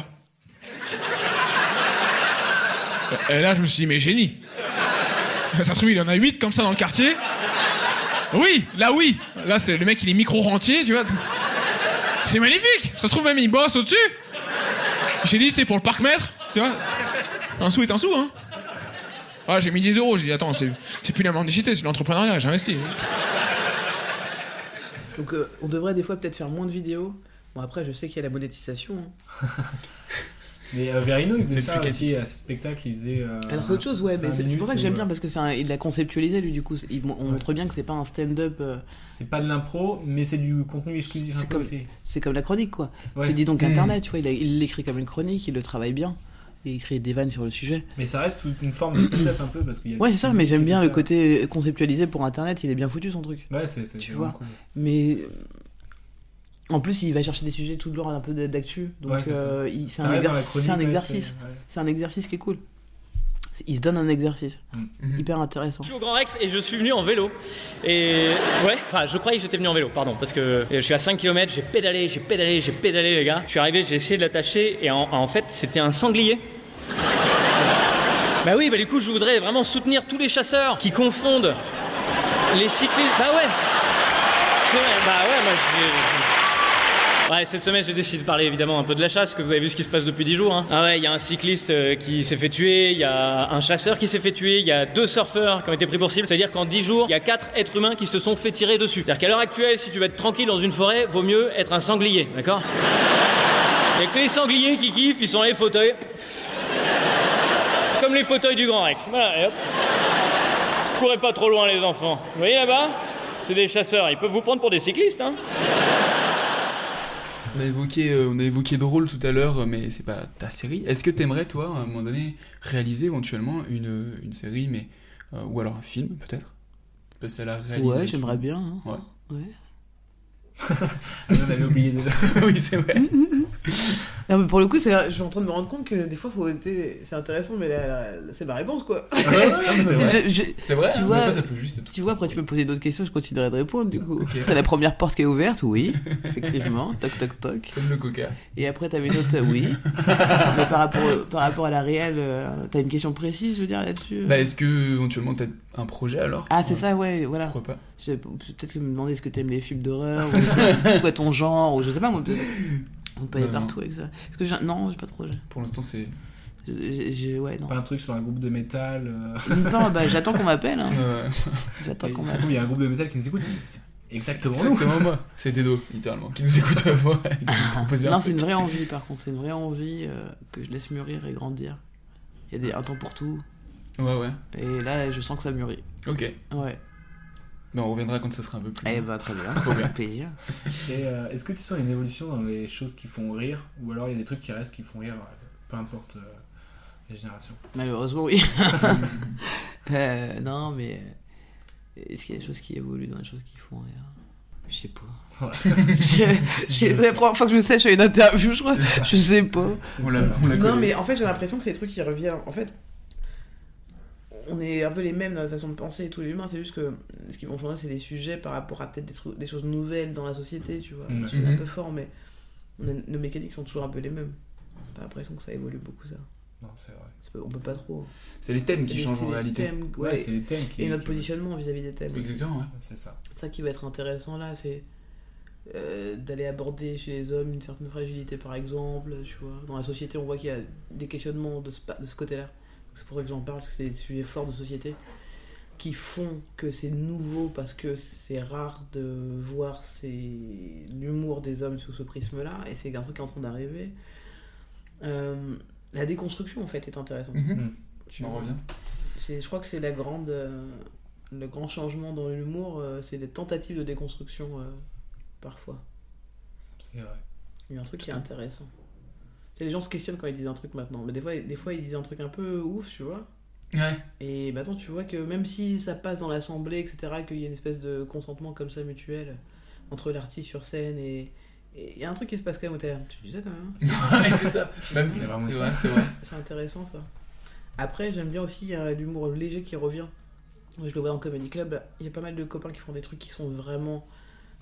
Speaker 9: Et là je me suis dit mais génie. Ça se trouve il y en a 8 comme ça dans le quartier. Oui, là oui. Là c'est le mec il est micro rentier, tu vois. C'est magnifique. Ça se trouve même il bosse au-dessus. J'ai dit c'est pour le parc maître, tu vois. Un sou est un sou hein. Ah, j'ai mis 10 euros, j'ai dit attends, c'est c'est plus la mendicité, c'est l'entrepreneuriat, j'ai investi.
Speaker 3: Donc euh, on devrait des fois peut-être faire moins de vidéos. Bon après je sais qu'il y a la monétisation. hein.
Speaker 4: Mais euh, Verino, il faisait ça
Speaker 5: plus
Speaker 4: aussi à ses spectacles. Il faisait. euh,
Speaker 3: Alors c'est autre chose, ouais, c'est pour ça que j'aime bien
Speaker 4: voilà.
Speaker 3: parce que c'est un- il l'a conceptualisé lui du coup. Il, on montre bien que c'est pas un stand-up. euh,
Speaker 4: C'est pas de l'impro, mais c'est du contenu exclusif.
Speaker 3: C'est comme-
Speaker 4: aussi.
Speaker 3: C'est comme la chronique, quoi.
Speaker 4: Ouais.
Speaker 3: C'est dit donc
Speaker 5: Mm.
Speaker 3: Internet, tu vois, il a- l'écrit comme une chronique, il le travaille bien. Et il crée des vannes sur le sujet.
Speaker 4: Mais ça reste une forme de stand-up un peu parce qu'il y a.
Speaker 3: Ouais, c'est ça, mais j'aime bien le côté conceptualisé pour Internet, il est bien foutu son truc.
Speaker 4: Ouais, c'est c'est
Speaker 3: Tu
Speaker 4: vraiment
Speaker 3: vois.
Speaker 4: cool.
Speaker 3: Mais euh, en plus, il va chercher des sujets tout le long un peu d'actu. Donc
Speaker 4: Ouais, c'est ça.
Speaker 3: euh, c'est un, exercice- c'est un exercice.
Speaker 4: c'est- ouais.
Speaker 3: C'est un exercice qui est cool. C'est- Il se donne un exercice.
Speaker 5: Mhm.
Speaker 3: Hyper intéressant.
Speaker 10: Je suis au Grand Rex et je suis venu en vélo. Et ouais, enfin, je croyais que j'étais venu en vélo, pardon, parce que je suis à 5 km, j'ai pédalé, j'ai pédalé, j'ai pédalé, les gars. Je suis arrivé, j'ai essayé de l'attacher et en, en fait, c'était un sanglier. Bah oui, bah du coup, je voudrais vraiment soutenir tous les chasseurs qui confondent les cyclistes. Bah ouais. C'est vrai, bah ouais, moi je. Ouais, cette semaine, j'ai décidé de parler évidemment un peu de la chasse, que vous avez vu ce qui se passe depuis 10 jours. Hein. Ah ouais, il y a un cycliste euh, qui s'est fait tuer, il y a un chasseur qui s'est fait tuer, il y a deux surfeurs qui ont été pris pour cible. C'est-à-dire qu'en 10 jours, il y a 4 êtres humains qui se sont fait tirer dessus. C'est-à-dire qu'à l'heure actuelle, si tu veux être tranquille dans une forêt, vaut mieux être un sanglier, d'accord? Et que les sangliers qui kiffent, ils sont les fauteuils. Comme les fauteuils du Grand Rex. Voilà, et hop. Courez pas trop loin, les enfants. Vous voyez là-bas? C'est des chasseurs, ils peuvent vous prendre pour des cyclistes, hein
Speaker 5: On a évoqué, euh, on a évoqué drôle tout à l'heure, mais c'est pas ta série. Est-ce que t'aimerais, toi, à un moment donné, réaliser éventuellement une, une série, mais euh, ou alors un film, peut-être? Passer à la réalisation.
Speaker 3: Ouais, j'aimerais bien. hein.
Speaker 5: Ouais.
Speaker 3: Ouais.
Speaker 4: on avait oublié déjà.
Speaker 5: oui, c'est vrai.
Speaker 3: Non, mais pour le coup, je suis en train de me rendre compte que des fois, faut, c'est intéressant, mais c'est ma réponse, quoi.
Speaker 5: ouais, c'est vrai.
Speaker 3: Je- je-
Speaker 5: C'est vrai,
Speaker 3: Tu
Speaker 5: hein,
Speaker 3: vois,
Speaker 5: ça peut juste être-
Speaker 3: Tu vois, après, tu peux me poser d'autres questions, je continuerai de répondre, du coup.
Speaker 5: Ok.
Speaker 3: C'est la première porte qui est ouverte, oui, effectivement. toc, toc, toc.
Speaker 5: Comme le coca.
Speaker 3: Et après, t'avais une autre, oui. par rapport, par rapport à la réelle, euh, t'as une question précise, je veux dire, là-dessus
Speaker 5: Bah, est-ce que éventuellement t'as un projet alors?
Speaker 3: Ah, c'est ça, ouais, voilà.
Speaker 5: Pourquoi pas?
Speaker 3: Peut-être que me demander est-ce que t'aimes les films d'horreur, ou c'est quoi ton genre, ou je sais pas, moi. On peut aller
Speaker 5: non.
Speaker 3: partout avec ça. Est-ce que j'ai... Non, j'ai pas de projet.
Speaker 5: Pour l'instant, c'est.
Speaker 3: J'ai- j'ai- Ouais, non.
Speaker 4: Pas un truc sur un groupe de métal. euh.
Speaker 3: Non, bah, j'attends qu'on m'appelle. Hein.
Speaker 5: Ouais.
Speaker 3: J'attends
Speaker 4: Et
Speaker 3: qu'on m'appelle.
Speaker 4: Il y a un groupe de métal qui nous écoute. C'est exactement nous.
Speaker 5: Exactement moi. C'est Dedo, littéralement, qui nous écoute à moi un
Speaker 3: Non, c'est une vraie envie, par contre. C'est une vraie envie euh, que je laisse mûrir et grandir. Il y a des, un temps pour tout.
Speaker 5: Ouais, ouais.
Speaker 3: Et là, je sens que ça mûrit.
Speaker 5: Ok.
Speaker 3: Ouais.
Speaker 5: Mais on reviendra quand ça sera un peu plus.
Speaker 3: Eh bah, très bien.
Speaker 5: Trop bien.
Speaker 3: Plaisir.
Speaker 4: Et euh, est-ce que tu sens une évolution dans les choses qui font rire Ou alors il y a des trucs qui restent qui font rire, euh, peu importe euh, les générations?
Speaker 3: Malheureusement, oui. Euh, non, mais. Est-ce qu'il y a des choses qui évoluent dans les choses qui font rire? Je sais pas.
Speaker 4: Ouais.
Speaker 3: C'est la première fois que je sais, je fais une interview, je crois. Je sais pas.
Speaker 5: On
Speaker 3: Non, mais en fait, j'ai l'impression que c'est des trucs qui reviennent. En fait, on est un peu les mêmes dans la façon de penser et tous les humains. C'est juste que ce qui vont changer, c'est des sujets par rapport à peut-être des, trucs- des choses nouvelles dans la société, tu vois. C'est un
Speaker 5: Mhm.
Speaker 3: peu fort, mais on a- nos mécaniques sont toujours un peu les mêmes. T'as l'impression que ça évolue beaucoup, ça.
Speaker 4: Non, c'est vrai.
Speaker 3: Pas- on peut pas trop.
Speaker 5: C'est les thèmes qui
Speaker 3: les-
Speaker 5: changent
Speaker 3: c'est
Speaker 5: en
Speaker 3: les
Speaker 5: réalité.
Speaker 3: thèmes,
Speaker 4: Ouais,
Speaker 3: ouais,
Speaker 4: c'est les thèmes qui.
Speaker 3: et notre
Speaker 4: qui-
Speaker 3: positionnement vis-à-vis des thèmes.
Speaker 5: Exactement, ouais.
Speaker 4: C'est ça.
Speaker 3: ça qui va être intéressant là, c'est euh, d'aller aborder chez les hommes une certaine fragilité, par exemple. Tu vois, dans la société, on voit qu'il y a des questionnements de ce, de ce côté-là. C'est pour ça que j'en parle, parce que c'est des sujets forts de société qui font que c'est nouveau parce que c'est rare de voir c'est l'humour des hommes sous ce prisme-là, et c'est un truc qui est en train d'arriver. Euh, la déconstruction, en fait, est intéressante.
Speaker 5: Mhm.
Speaker 3: Tu
Speaker 5: en
Speaker 3: vois.
Speaker 5: revient.
Speaker 3: C'est- Je crois que c'est la grande, euh, le grand changement dans l'humour, euh, c'est les tentatives de déconstruction euh, parfois.
Speaker 4: C'est vrai.
Speaker 3: Il y a un truc qui est intéressant. C'est les gens se questionnent quand ils disent un truc maintenant, mais des fois, des fois ils disent un truc un peu ouf, tu vois.
Speaker 5: Ouais.
Speaker 3: Et maintenant tu vois que même si ça passe dans l'assemblée, etc., qu'il y a une espèce de consentement comme ça mutuel entre l'artiste sur scène et il y a un truc qui se passe quand même au théâtre. Tu dis ça quand même. hein
Speaker 5: ouais, c'est ça. Même, c'est
Speaker 4: ça.
Speaker 5: vrai, c'est vrai.
Speaker 3: C'est intéressant ça. Après, j'aime bien aussi euh, l'humour léger qui revient. Moi, je le vois dans Comedy Club. Il y a pas mal de copains qui font des trucs qui sont vraiment.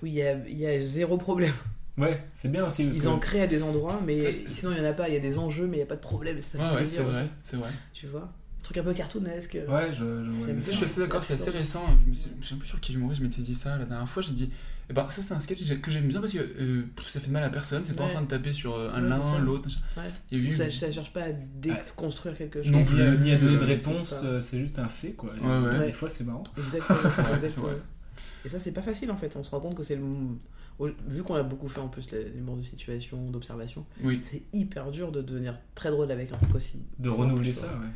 Speaker 3: Oui, il y a, il y a zéro problème.
Speaker 4: Ouais, c'est bien aussi.
Speaker 3: Ils
Speaker 4: que...
Speaker 3: en créent à des endroits, mais
Speaker 5: Ça,
Speaker 3: sinon il y en a pas. Il y a des enjeux, mais il y a pas de problème. Ça
Speaker 5: Ouais, ouais, c'est vrai, c'est vrai.
Speaker 3: Tu vois Un truc un peu cartoonesque.
Speaker 4: Ouais, je, je
Speaker 5: je suis assez d'accord, c'est assez récent. Je me suis, je sais plus sur quel humoriste je m'étais dit ça la dernière fois. J'ai dit, eh ben, ça c'est un sketch que j'aime bien parce que euh, ça fait de mal à personne. C'est pas en train de taper sur euh, un
Speaker 3: Ouais,
Speaker 5: l'un, l'autre.
Speaker 3: Ouais.
Speaker 5: Eu-
Speaker 3: ça, ça cherche pas à déconstruire quelque chose.
Speaker 4: Non plus,
Speaker 5: plus,
Speaker 4: ni à donner de
Speaker 5: euh,
Speaker 4: réponse,
Speaker 3: c'est
Speaker 4: euh, c'est juste un fait quoi.
Speaker 5: Ouais,
Speaker 4: euh. Des fois c'est marrant.
Speaker 3: Exactement. Et ça, c'est pas facile en fait. On se rend compte que c'est le. Vu qu'on a beaucoup fait en plus l'humour de situation, d'observation,
Speaker 5: Oui.
Speaker 3: c'est hyper dur de devenir très drôle avec un truc aussi.
Speaker 4: De renouveler ça, ouais.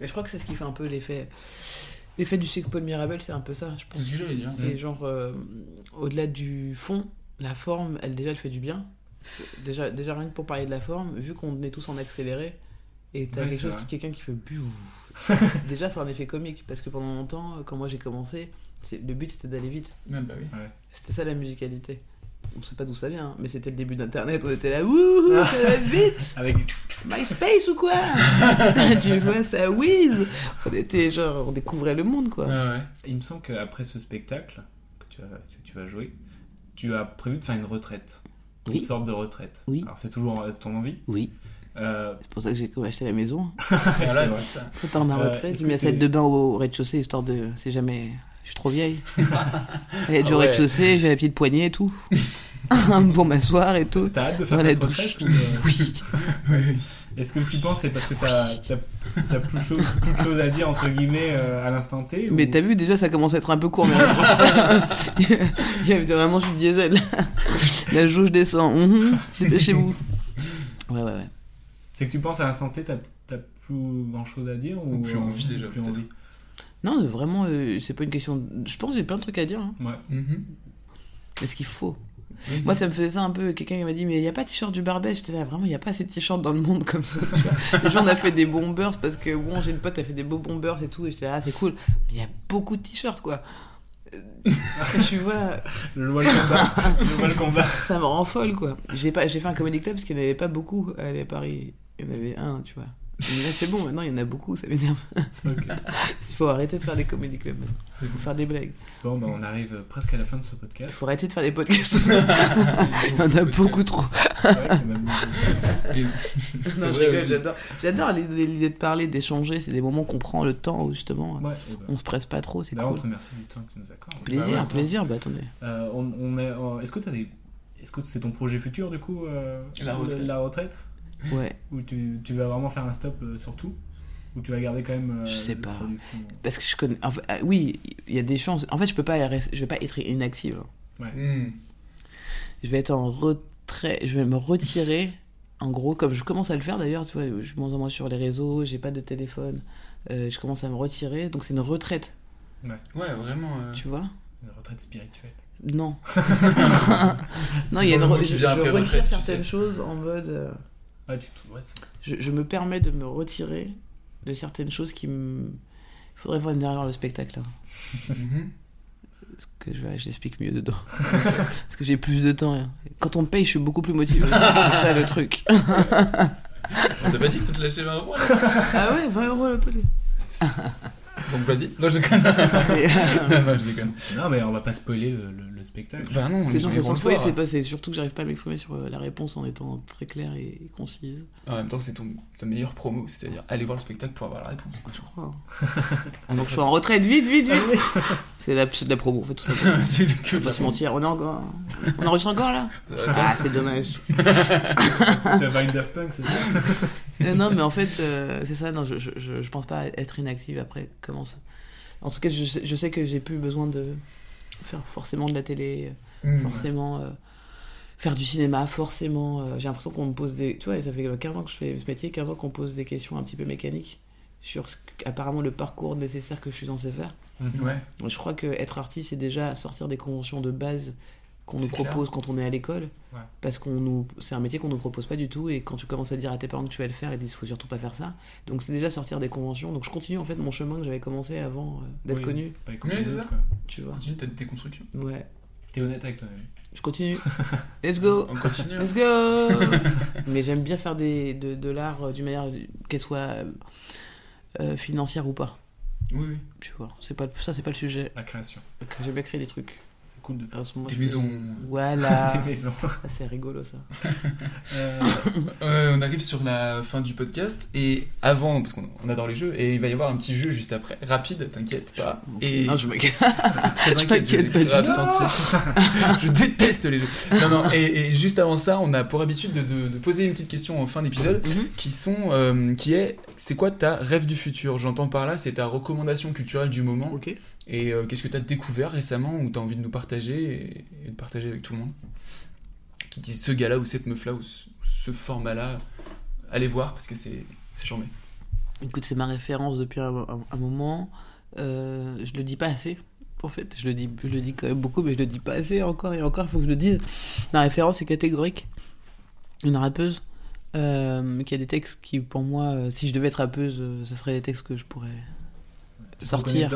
Speaker 3: Mais je crois que c'est ce qui fait un peu l'effet. L'effet du sucre Paul Mirabel, c'est un peu ça, je pense.
Speaker 5: C'est
Speaker 3: genre, euh, au-delà du fond, la forme, elle déjà, elle fait du bien. Déjà, déjà rien que pour parler de la forme, vu qu'on est tous en accéléré, et t'as
Speaker 4: Ouais,
Speaker 3: quelque chose, quelqu'un qui fait déjà, c'est un effet comique, parce que pendant longtemps, quand moi j'ai commencé, le but c'était d'aller vite.
Speaker 5: Même bah oui.
Speaker 3: C'était ça la musicalité. On sait pas d'où ça vient, hein, mais c'était le début d'internet, on était là, wouhou, ça va vite
Speaker 4: Avec
Speaker 3: MySpace ou quoi Tu vois, ça whiz On était genre, on découvrait le monde quoi.
Speaker 5: Ouais, ouais.
Speaker 4: Il me semble qu'après ce spectacle que tu, vas, que tu vas jouer, tu as prévu de faire une retraite.
Speaker 3: Oui.
Speaker 4: Une sorte de retraite.
Speaker 3: Oui.
Speaker 4: Alors c'est toujours euh, ton envie
Speaker 3: Oui.
Speaker 4: Euh,
Speaker 3: C'est pour ça que j'ai acheté la maison.
Speaker 5: Voilà, c'est ça.
Speaker 3: Prépare ma
Speaker 4: Euh,
Speaker 3: retraite, j'ai
Speaker 4: que
Speaker 3: mis la salle de bain au rez-de-chaussée histoire de. C'est jamais. Je suis trop vieille. Elle est du
Speaker 5: Ah ouais.
Speaker 3: rez-de-chaussée, j'ai la petite poignée et tout. pour m'asseoir et tout.
Speaker 4: T'as hâte de faire ta
Speaker 3: douche.
Speaker 4: retraite ou, euh,
Speaker 3: Oui.
Speaker 4: Oui. Est-ce que tu penses c'est parce que t'as t'as- t'as plus, chose- plus de choses à dire entre guillemets euh, à l'instant T ou-
Speaker 3: Mais t'as vu, déjà, ça commence à être un peu court. mais- Il y avait vraiment du diesel. La jauge descend. Mhm, Dépêchez-vous. Ouais, ouais, ouais.
Speaker 4: C'est que tu penses à l'instant T, t'as plus grand chose à dire ou,
Speaker 5: Ou plus
Speaker 4: euh,
Speaker 5: envie, déjà,
Speaker 4: Plus
Speaker 5: peut-être.
Speaker 4: envie?
Speaker 3: Non, vraiment, euh, c'est pas une question. Je pense que j'ai plein de trucs à dire. hein.
Speaker 4: Ouais.
Speaker 5: Mhm.
Speaker 3: Mais ce qu'il faut.
Speaker 5: Oui,
Speaker 3: Moi, ça me faisait ça un peu. Quelqu'un qui m'a dit, mais il n'y a pas de t-shirt du Barbet. J'étais là, vraiment, il n'y a pas assez de t-shirts dans le monde comme ça. Les gens, on a fait des bombers parce que, bon, j'ai une pote, elle a fait des beaux bombers et tout. Et j'étais là, ah, c'est cool. Mais il y a beaucoup de t-shirts, quoi. Euh, tu vois,
Speaker 4: Je vois le combat. Je vois le combat.
Speaker 3: ça me rend folle, quoi. J'ai pas, j'ai fait un comedy club parce qu'il n'y en avait pas beaucoup à aller à Paris. Il y en avait un, tu vois. Mais là, c'est bon, maintenant, il y en a beaucoup, ça m'énerve.
Speaker 4: Ok.
Speaker 3: Il faut arrêter de faire des comedy clubs. maintenant. Il faut faire des blagues.
Speaker 4: Bon, bah, on arrive presque à la fin de ce
Speaker 3: Il
Speaker 4: podcast.
Speaker 3: faut arrêter de faire des podcasts. Il y en a beaucoup trop.
Speaker 4: Vrai a.
Speaker 5: Et-
Speaker 3: Non, je
Speaker 5: vrai
Speaker 3: rigole, j'adore. J'adore l'idée l'idée de parler, d'échanger. C'est des moments qu'on prend le temps où justement
Speaker 4: Ouais, bah,
Speaker 3: on se presse pas trop, c'est
Speaker 4: D'ailleurs, on
Speaker 3: cool.
Speaker 4: te remercie du temps que tu nous accordes.
Speaker 3: Plaisir,
Speaker 5: Bah ouais,
Speaker 3: plaisir, bah attendez.
Speaker 4: Euh, on, on est, euh, est-ce que t'as des, est-ce que c'est ton projet futur du coup, euh,
Speaker 5: La retraite.
Speaker 4: la retraite,
Speaker 3: Ouais,
Speaker 4: ou tu, tu vas vraiment faire un stop euh, sur tout, ou tu vas garder quand même. euh,
Speaker 3: Je sais pas.
Speaker 4: production
Speaker 3: parce que je connais. en fait, ah, oui, il y a des chances. En fait, je peux pas, je vais pas être inactive.
Speaker 5: Hmm.
Speaker 3: Je vais être en retrait, je vais me retirer. En gros, comme je commence à le faire d'ailleurs, tu vois, je suis moins en moins sur les réseaux, j'ai pas de téléphone, euh, je commence à me retirer, donc c'est une retraite,
Speaker 5: Ouais, vraiment. euh,
Speaker 3: tu vois?
Speaker 4: Une retraite spirituelle.
Speaker 3: Non. non, il y a une re- je, je retire
Speaker 5: retraite, tu
Speaker 3: certaines
Speaker 5: sais.
Speaker 3: choses en mode. euh,
Speaker 4: Tu ouais,
Speaker 3: je, je me permets de me retirer de certaines choses qui me. Il faudrait voir derrière le spectacle. hein.
Speaker 5: mhm.
Speaker 3: Parce que je, je l'explique mieux dedans. Parce que j'ai plus de temps. hein. Quand on me paye, je suis beaucoup plus motivé. C'est ça le truc.
Speaker 5: On t'a pas dit que te lâcher 20 euros
Speaker 3: ah ouais, 20 euros le pot.
Speaker 5: Donc vas-y. Non, je déconne.
Speaker 3: Mais,
Speaker 5: non, non, je déconne.
Speaker 4: Non, mais on va pas spoiler le, le- le spectacle.
Speaker 5: Bah non,
Speaker 3: C'est non, c'est pas, c'est surtout que j'arrive pas à m'exprimer sur euh, la réponse en étant très claire et, concise.
Speaker 5: En même temps, c'est ton, ta meilleure promo, c'est-à-dire aller voir le spectacle pour avoir la réponse.
Speaker 3: Je crois. hein. Donc je suis en retraite, vite, vite, vite. C'est de, la- c'est de la promo, en fait, tout ça.
Speaker 5: c'est que
Speaker 3: On va pas se mentir, on est encore. On enregistre encore là? Ah, c'est dommage.
Speaker 4: tu vas une Daft Punk, c'est ça?
Speaker 3: Non, mais en fait, euh, c'est ça, non, je, je, je, pense pas être inactive après. Comment En tout cas, je, sais- je sais que j'ai plus besoin de faire forcément de la télé, euh,
Speaker 5: Hmm,
Speaker 3: forcément euh, faire du cinéma, forcément. euh, j'ai l'impression qu'on me pose des. Tu vois, ça fait 15 ans que je fais ce métier, 15 ans qu'on me pose des questions un petit peu mécaniques sur ce apparemment le parcours nécessaire que je suis censé faire.
Speaker 5: Ouais.
Speaker 3: Je crois que être artiste, c'est déjà sortir des conventions de base qu'on nous
Speaker 5: clair.
Speaker 3: propose quand on est à l'école.
Speaker 4: Ouais.
Speaker 3: Parce qu'on nous, c'est un métier qu'on nous propose pas du tout. Et quand tu commences à dire à tes parents que tu vas le faire, ils disent faut surtout pas faire ça. Donc c'est déjà sortir des conventions. Donc je continue en fait mon chemin que j'avais commencé avant euh, d'être
Speaker 4: Oui,
Speaker 3: connu.
Speaker 4: Pas écouter
Speaker 5: Oui,
Speaker 4: les
Speaker 5: c'est
Speaker 4: autres, quoi.
Speaker 3: Tu vois.
Speaker 5: Continue ta déconstruction.
Speaker 3: Ouais.
Speaker 4: T'es honnête avec toi-même.
Speaker 3: Je continue. Let's go.
Speaker 5: On continue. hein.
Speaker 3: Let's go. Mais j'aime bien faire des, de, de l'art euh, d'une manière qu'elle soit euh, euh, financière ou pas.
Speaker 5: Oui, oui.
Speaker 3: Tu vois. C'est pas ça, c'est pas le sujet.
Speaker 4: La création.
Speaker 3: J'aime bien créer des trucs.
Speaker 4: C'est cool de
Speaker 3: ce moment,
Speaker 5: Des maisons.
Speaker 3: Voilà.
Speaker 4: des maisons.
Speaker 3: C'est rigolo ça.
Speaker 4: Euh,
Speaker 5: Euh, on arrive sur la fin du podcast et avant, parce qu'on on adore les jeux, et il va y avoir un petit jeu juste après, rapide, t'inquiète pas. Et
Speaker 3: Non, je m'inquiète.
Speaker 5: très
Speaker 3: Je
Speaker 5: inquiète,
Speaker 3: pas
Speaker 5: grave je déteste les jeux. Non, non, et, et juste avant ça, on a pour habitude de, de- de poser une petite question en fin d'épisode
Speaker 3: Mhm.
Speaker 5: qui sont, euh, qui est, c'est quoi ta rêve du futur? J'entends par là, c'est ta recommandation culturelle du moment.
Speaker 3: Ok.
Speaker 5: Et euh, qu'est-ce que tu as découvert récemment ou tu as envie de nous partager et, et de partager avec tout le monde? Qui dit ce gars-là ou cette meuf-là ou ce, ce format-là, allez voir parce que c'est charmé.
Speaker 3: Écoute, c'est ma référence depuis un, un- un moment. Euh, je le dis pas assez. En fait, je le dis, je le dis quand même beaucoup, mais je le dis pas assez encore et encore. Il faut que je le dise. Ma référence est catégorique. Une rappeuse euh, qui a des textes qui, pour moi, euh, si je devais être rappeuse, ce seraient des textes que je pourrais sortir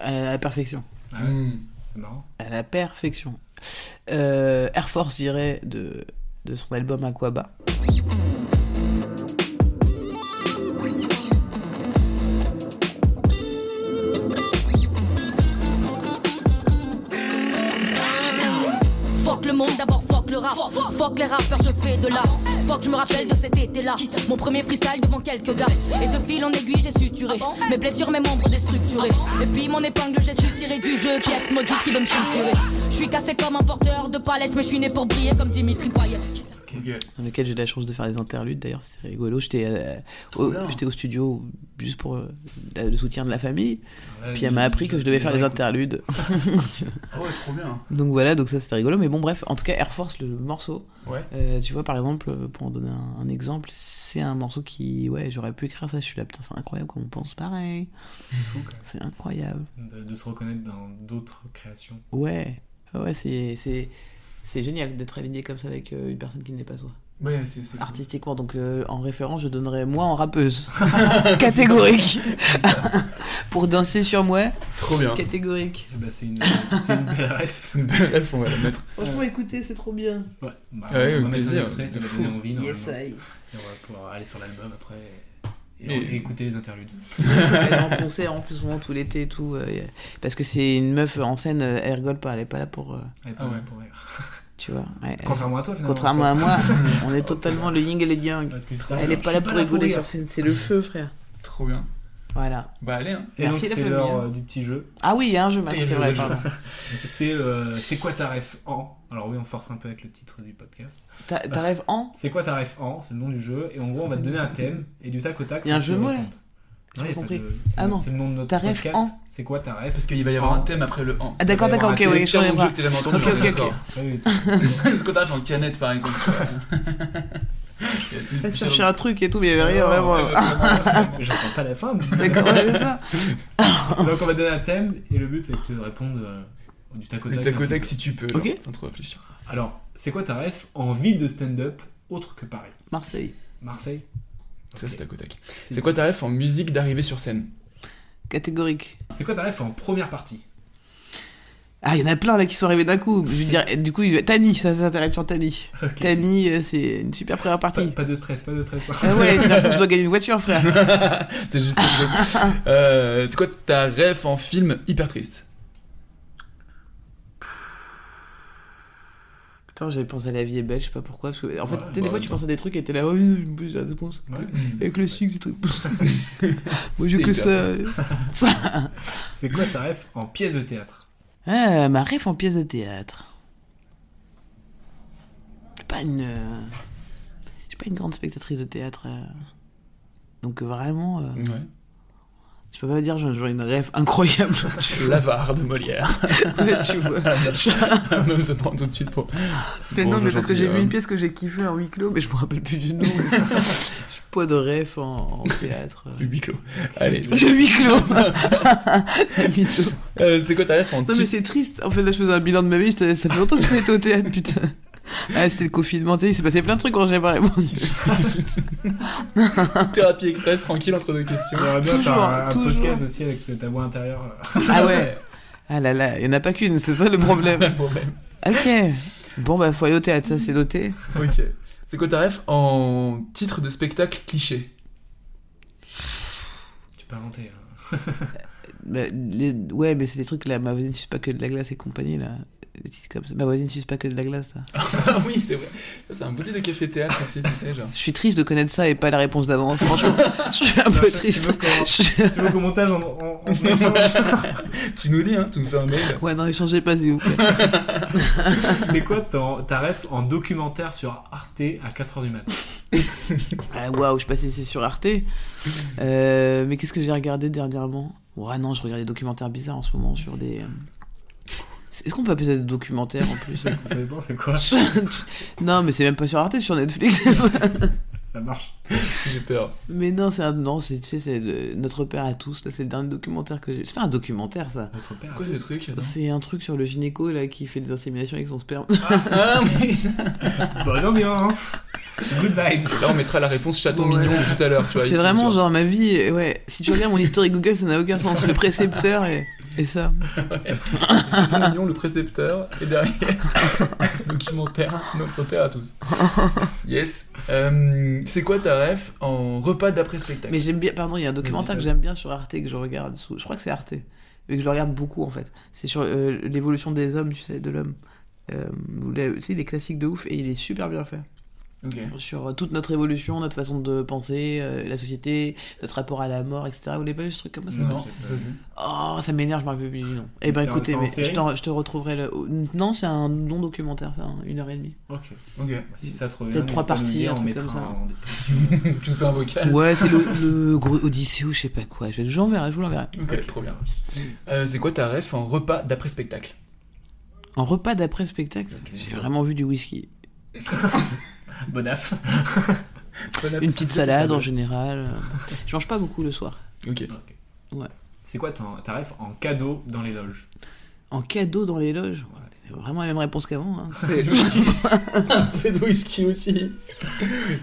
Speaker 3: à la perfection.
Speaker 4: Ah ouais,
Speaker 5: Hmm.
Speaker 4: C'est marrant.
Speaker 3: À la perfection. Euh, Air Force, je dirais, de, de son album Aquaba.
Speaker 11: Monde, d'abord fuck le rap. Fuck les rappeurs, je fais de l'art. Fuck, je me rappelle de cet été-là. Mon premier freestyle devant quelques gars. Et de fil en aiguille, j'ai suturé. Mes blessures, mes membres déstructurés. Et puis mon épingle, j'ai su tirer du jeu. Pièce maudite qui veut me suturer. Je suis cassé comme un porteur de palette, mais je suis né pour briller comme Dimitri Payet.
Speaker 3: Dans lequel j'ai eu la chance de faire des interludes d'ailleurs c'était rigolo. J'étais euh, au, j'étais au studio juste pour euh, le soutien de la famille. Puis elle m'a appris que je devais faire des interludes.
Speaker 5: Ah ouais, trop bien.
Speaker 3: donc voilà donc ça c'était rigolo. Mais bon bref en tout cas Air Force le morceau.
Speaker 5: Ouais.
Speaker 3: euh, tu vois par exemple pour en donner un, un exemple c'est un morceau qui ouais j'aurais pu écrire ça. Je suis là putain c'est incroyable comme on pense pareil.
Speaker 4: C'est fou quand même.
Speaker 3: c'est incroyable.
Speaker 4: De, de se reconnaître dans d'autres créations.
Speaker 3: ouais. Ouais c'est c'est génial d'être aligné comme ça avec euh, une personne qui n'est pas soi
Speaker 5: Ouais, c'est c'est cool.
Speaker 3: artistiquement donc euh, en référence je donnerais moi en rappeuse catégorique pour danser sur moi
Speaker 5: Trop bien.
Speaker 3: catégorique
Speaker 4: Eh ben, c'est une, c'est une belle ref.
Speaker 5: C'est une belle ref, on va la mettre.
Speaker 3: franchement écoutez c'est trop bien
Speaker 4: Ouais, bah,
Speaker 5: Ouais,
Speaker 4: on va mettre un
Speaker 5: plaisir,
Speaker 4: extrait, ça va donner envie.
Speaker 3: yes. I
Speaker 4: Et on va pouvoir aller sur l'album après et,
Speaker 5: Et-
Speaker 4: et écouter les interludes.
Speaker 3: Elle est en concert en plus souvent tout l'été et tout euh, parce que c'est une meuf en scène euh, elle rigole pas elle est pas là pour euh,
Speaker 4: Elle est pas
Speaker 5: Ah
Speaker 4: là
Speaker 5: ouais.
Speaker 4: pour rire.
Speaker 3: tu vois ouais,
Speaker 4: Contrairement à toi, finalement.
Speaker 3: contrairement à moi on est totalement le yin et le yang
Speaker 4: Parce que c'est
Speaker 3: elle est pas là pour rigoler sur scène c'est le feu frère
Speaker 5: Trop bien.
Speaker 3: Voilà
Speaker 5: Bah allez, hein.
Speaker 4: Et
Speaker 3: Merci
Speaker 4: donc, c'est l'heure
Speaker 3: hein.
Speaker 4: euh, du petit jeu.
Speaker 3: ah oui il y a un jeu maintenant c'est vrai
Speaker 4: jeu.
Speaker 3: pardon
Speaker 4: C'est euh, c'est quoi ta ref en? Alors oui, on force un peu avec le titre du podcast.
Speaker 3: Ta- ta rêve en?
Speaker 4: C'est quoi ta ref en? C'est le nom du jeu. Et en gros, on va te donner un thème et du tac au tac.
Speaker 3: Il y a un jeu mots, là
Speaker 4: Non,
Speaker 3: compris.
Speaker 4: de-
Speaker 3: Ah
Speaker 4: le-
Speaker 3: non.
Speaker 4: C'est le nom de notre
Speaker 3: Ta ref
Speaker 4: podcast.
Speaker 3: en?
Speaker 4: C'est quoi ta ref?
Speaker 5: Parce qu'il va y avoir
Speaker 4: en.
Speaker 5: un thème après le en.
Speaker 3: ah d'accord d'accord ok
Speaker 5: C'est
Speaker 3: oui je
Speaker 5: jeu que t'aies jamais entendu.
Speaker 3: ok ok ok
Speaker 4: c'est-
Speaker 5: quoi t'as fait en canette par exemple
Speaker 3: Elle cherchait un truc et tout, mais il y avait rien vraiment.
Speaker 4: J'entends pas la fin.
Speaker 3: D'accord, c'est ça.
Speaker 4: Donc on va donner un thème et le but c'est que tu répondes euh, du tac au
Speaker 5: Du
Speaker 4: tac.
Speaker 5: tac au tac si tu peux,
Speaker 3: Ok.
Speaker 5: sans trop réfléchir.
Speaker 4: Alors, c'est quoi ta ref en ville de stand-up autre que Paris?
Speaker 3: Marseille.
Speaker 4: Marseille?
Speaker 5: Ça c'est tac au tac.
Speaker 4: C'est
Speaker 5: quoi ta ref en musique d'arrivée sur scène?
Speaker 3: Catégorique.
Speaker 4: C'est quoi ta ref en première partie?
Speaker 3: Ah, il y en a plein là qui sont arrivés d'un coup. Je veux dire, du coup, Tani, ça s'intéresse sur Tani. Tani, euh, c'est une super première
Speaker 4: pas,
Speaker 3: partie.
Speaker 4: pas de stress, pas de stress.
Speaker 3: Ah ouais, j'ai l'impression que je dois gagner une voiture, frère.
Speaker 5: C'est juste. euh, c'est quoi ta ref en film hyper triste
Speaker 3: Putain, j'avais pensé à La vie est belle, je sais pas pourquoi. Parce que, en fait,
Speaker 5: Ouais,
Speaker 3: des
Speaker 5: bah,
Speaker 3: fois, tu
Speaker 5: attends.
Speaker 3: penses à des trucs et t'es là, oh, pense.
Speaker 4: Ouais.
Speaker 3: Avec le sucre, c'est truc. Moi, j'ai
Speaker 5: C'est
Speaker 3: que ça.
Speaker 4: C'est quoi ta ref en pièce de théâtre
Speaker 3: Ah, ma ref en pièce de théâtre. Je suis pas une. euh, Je suis pas une grande spectatrice de théâtre. euh. Donc euh, vraiment. euh,
Speaker 5: Ouais.
Speaker 3: Je peux pas dire genre une ref incroyable.
Speaker 5: L'avare de Molière.
Speaker 3: Tu vois.
Speaker 5: Même ça prend tout de suite pour.
Speaker 3: Mais non, mais parce que j'ai vu une pièce que j'ai kiffé en huis clos, mais je me rappelle plus du nom. Pas de ref en, en théâtre.
Speaker 5: Le huis clos. Allez.
Speaker 3: Le huis clos.
Speaker 5: Euh, c'est quoi ta ref en
Speaker 3: Non mais c'est triste. En fait là je faisais un bilan de ma vie. Ça fait longtemps que je été au théâtre putain. Ah c'était le confinement. Il s'est passé plein de trucs quand j'ai pas répondu.
Speaker 5: Thérapie express, tranquille entre deux questions.
Speaker 4: Bien
Speaker 3: Toujours,
Speaker 4: faire un, un
Speaker 3: toujours.
Speaker 4: podcast aussi avec ta voix intérieure.
Speaker 3: Ah ouais. Ah là là, il y en a pas qu'une. C'est ça le problème.
Speaker 5: Le problème.
Speaker 3: Ok. Bon bah faut aller au théâtre. Ça c'est noté.
Speaker 5: Ok. C'est quoi ta ref en titre de spectacle cliché
Speaker 4: Tu peux inventer. hein.
Speaker 3: Bah, les- Ouais mais c'est des trucs là. Ma voisine suce pas que de la glace et compagnie là. Des titres comme ça. Ma voisine suce pas que de la glace. Ça.
Speaker 5: Ah oui, c'est vrai. Ça, c'est un petit de café théâtre aussi, tu sais, genre.
Speaker 3: Je suis triste de connaître ça et pas la réponse d'avant. Franchement, je suis un peu triste.
Speaker 4: veux qu'on-
Speaker 3: Je-
Speaker 4: Tu veux qu'au montage on, on, on échange
Speaker 5: tu nous dis, hein, tu nous fais un mail.
Speaker 3: Ouais non échangez pas s'il vous plaît.
Speaker 4: C'est quoi ton, ta ref en documentaire sur Arte à 4h du matin
Speaker 3: Ah waouh, je sais pas si c'est sur Arte. Euh, mais qu'est-ce que j'ai regardé dernièrement? Ouais, non, je regarde des documentaires bizarres en ce moment sur des. Est-ce qu'on peut appeler ça des documentaires en plus
Speaker 4: Ça dépend, c'est quoi
Speaker 3: Non, mais c'est même pas sur Arte, c'est sur Netflix.
Speaker 4: Ça marche.
Speaker 5: J'ai peur.
Speaker 3: mais non, c'est un. Non, c'est, tu sais, c'est Notre Père à tous. Là, c'est le dernier documentaire que j'ai. C'est pas un documentaire, ça.
Speaker 4: Notre père.
Speaker 5: Quoi ce truc
Speaker 3: C'est un truc sur le gynéco là qui fait des inséminations avec son sperme.
Speaker 5: Ah oui
Speaker 4: Bonne ambiance. Good vibes.
Speaker 5: Là, on mettra la réponse chaton mignon tout à l'heure, tu vois.
Speaker 3: c'est vraiment genre ma vie. Ouais, si tu regardes mon historique Google, ça n'a aucun sens. Le précepteur et, et ça.
Speaker 5: Mignon, le précepteur, et derrière, documentaire, notre père à tous. Yes. Euh, c'est quoi ta ref en repas d'après-spectacle
Speaker 3: Mais j'aime bien, pardon, il y a un documentaire que j'aime bien sur Arte que je regarde. sous- Je crois que c'est Arte. Et que je regarde beaucoup en fait. C'est sur euh, l'évolution des hommes, tu sais, de l'homme. Euh, tu sais, des classiques de ouf et il est super bien fait. Sur euh, toute notre évolution, notre façon de penser, euh, la société, notre rapport à la mort, etc. Vous l'avez pas vu ce truc comme ça?
Speaker 5: Non, pas vu.
Speaker 3: Oh, ça m'énerve, je m'en rappelle plus nom. Eh ben écoutez, mais je, te retrouverai le. Non, c'est un non documentaire, ça, hein, une heure et demie.
Speaker 4: Ok.
Speaker 5: Ok.
Speaker 4: Bah, si ça te revient,
Speaker 3: Peut-être trois parties,
Speaker 4: dire,
Speaker 3: un
Speaker 4: on
Speaker 3: truc
Speaker 4: mettra
Speaker 3: comme ça.
Speaker 4: en description.
Speaker 5: tu nous fais un vocal?
Speaker 3: Ouais, c'est le, le gros Odyssée ou je sais pas quoi. Je l'enverrai, je vous l'enverrai.
Speaker 5: Ok, trop bien. Euh, c'est quoi ta ref en repas d'après spectacle?
Speaker 3: En repas d'après spectacle, j'ai vraiment vu du whisky.
Speaker 4: Bon app.
Speaker 3: Une petite salade en général. Je mange pas beaucoup le soir.
Speaker 5: Ok.
Speaker 3: Ouais.
Speaker 4: C'est quoi ton, ta ref en cadeau dans les loges?
Speaker 3: En cadeau dans les loges? Vraiment la même réponse qu'avant. hein.
Speaker 5: Un peu de whisky aussi.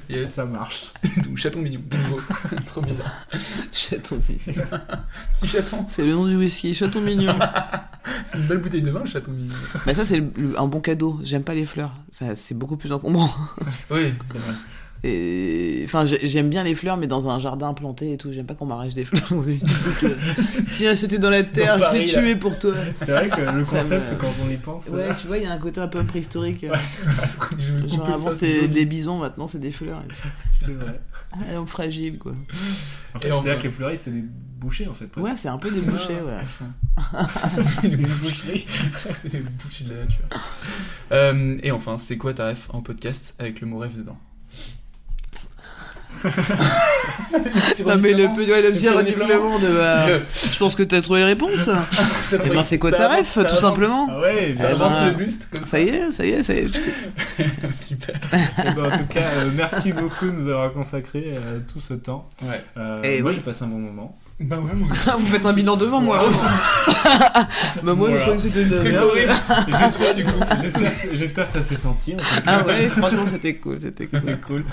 Speaker 5: Yes.
Speaker 4: Ça marche.
Speaker 5: Chaton mignon. Bingo. Trop bizarre.
Speaker 3: Chaton mignon.
Speaker 5: Petit chaton.
Speaker 3: C'est le nom du whisky, chaton mignon.
Speaker 5: C'est une belle bouteille de vin, le chaton mignon.
Speaker 3: Mais ça, c'est un bon cadeau. J'aime pas les fleurs. Ça, c'est beaucoup plus encombrant.
Speaker 5: Oui, c'est vrai.
Speaker 3: Et enfin, j'ai- j'aime bien les fleurs, mais dans un jardin planté et tout. J'aime pas qu'on m'arrache des fleurs. Donc, euh, Tiens, c'était dans la terre, je
Speaker 4: Paris,
Speaker 3: vais
Speaker 4: là.
Speaker 3: tuer pour toi.
Speaker 4: C'est vrai que le concept,
Speaker 3: me-
Speaker 4: quand on y pense.
Speaker 3: Ouais, tu vois, il y a un côté un peu préhistorique.
Speaker 4: Ouais, vrai.
Speaker 5: Je
Speaker 3: Genre avant c'était des bisons, maintenant c'est des fleurs.
Speaker 4: C'est vrai.
Speaker 3: Ah, homme fragile quoi.
Speaker 4: En fait,
Speaker 5: Et enfin-
Speaker 4: c'est là que les fleuristes, c'est des bouchers en fait. presque.
Speaker 3: Ouais, c'est un peu des bouchers, ouais.
Speaker 4: c'est une boucherie.
Speaker 5: c'est les bouchées de la nature. Euh, et enfin, c'est quoi ta ref en podcast avec le mot rêve dedans?
Speaker 3: Non mais le, peu- ouais, le petit
Speaker 5: reniflement.
Speaker 3: de bah, je pense que t'as trouvé les réponses. Et ben c'est quoi ta ref tout
Speaker 5: avance.
Speaker 3: simplement
Speaker 4: Ah ouais,
Speaker 5: Ça
Speaker 3: Eh
Speaker 5: avance
Speaker 3: ben,
Speaker 5: le buste comme ça.
Speaker 3: Ça y est, ça y est, ça y est.
Speaker 5: Super.
Speaker 4: Eh ben, en tout cas, euh, merci beaucoup de nous avoir consacré euh, tout ce temps.
Speaker 5: Ouais.
Speaker 4: Euh,
Speaker 3: Eh
Speaker 4: moi, j'ai passé un bon moment.
Speaker 5: Bah ouais, moi
Speaker 3: Vous faites un bilan devant moi. bah moi
Speaker 4: Voilà.
Speaker 3: je crois que c'était une
Speaker 4: Très
Speaker 3: merde.
Speaker 4: horrible. J'espère du coup. J'espère que- J'espère que ça s'est senti. en tout cas.
Speaker 3: Ah ouais, franchement c'était cool, c'était cool.
Speaker 4: C'était cool.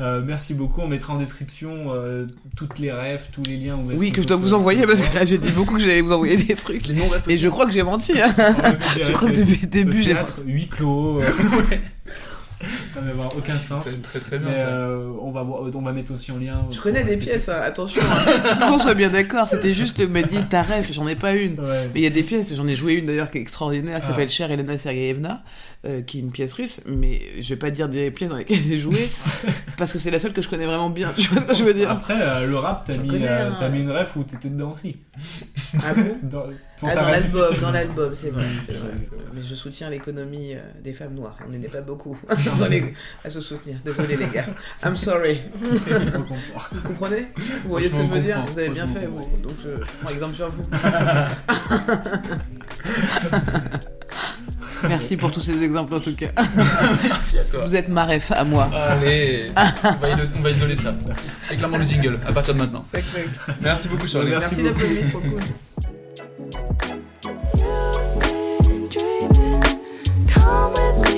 Speaker 4: Euh, merci beaucoup. On mettra en description euh, toutes les refs, tous les liens. où est-ce
Speaker 3: Oui,
Speaker 4: qu'on
Speaker 3: que je
Speaker 4: peut
Speaker 3: dois vous envoyer parce que là j'ai dit beaucoup que j'allais vous envoyer des trucs.
Speaker 5: Les
Speaker 3: Et je crois que j'ai menti. Hein.
Speaker 4: On va mettre des
Speaker 3: Je crois que
Speaker 4: ça va
Speaker 3: depuis le début j'ai.
Speaker 4: théâtre, huis clos. euh, va avoir aucun sens.
Speaker 5: C'est très très bien
Speaker 4: Mais
Speaker 5: ça.
Speaker 4: euh, on, va voir, on va mettre aussi en lien.
Speaker 3: Je connais des pièces, hein, attention. hein. Qu'on soit bien d'accord, c'était juste le ta ref, j'en ai pas une.
Speaker 4: Ouais.
Speaker 3: Mais il y a des pièces, j'en ai joué une d'ailleurs qui est extraordinaire, qui
Speaker 4: Ah.
Speaker 3: s'appelle Cher Elena Sergeyevna, euh, qui est une pièce russe, mais je vais pas dire des pièces dans lesquelles j'ai joué, parce que c'est la seule que je connais vraiment bien. Tu vois ce que je veux dire
Speaker 4: Après, euh, le rap, t'as mis, euh,
Speaker 3: hein.
Speaker 4: t'as mis une ref où t'étais dedans aussi.
Speaker 3: Ah bon
Speaker 4: Dans,
Speaker 3: Ah, dans l'album, dans l'album, c'est vrai.
Speaker 4: Oui,
Speaker 3: c'est
Speaker 4: c'est
Speaker 3: vrai.
Speaker 4: vrai, c'est vrai.
Speaker 3: Mais je soutiens l'économie euh, des femmes noires. On n'est pas beaucoup dans les- à se soutenir. Désolé les gars. I'm sorry. Vous comprenez? Vous voyez ce que je veux dire? Vous avez bien fait, vous. Donc je, je prends exemple sur vous. Merci pour tous ces exemples en tout cas.
Speaker 5: Merci à toi.
Speaker 3: Vous êtes ma ref à moi.
Speaker 5: Allez, on va, isoler, ça. C'est clairement le jingle à partir de maintenant. Merci beaucoup Charlie.
Speaker 4: Merci
Speaker 3: Merci venu, trop cool.
Speaker 12: Come with me,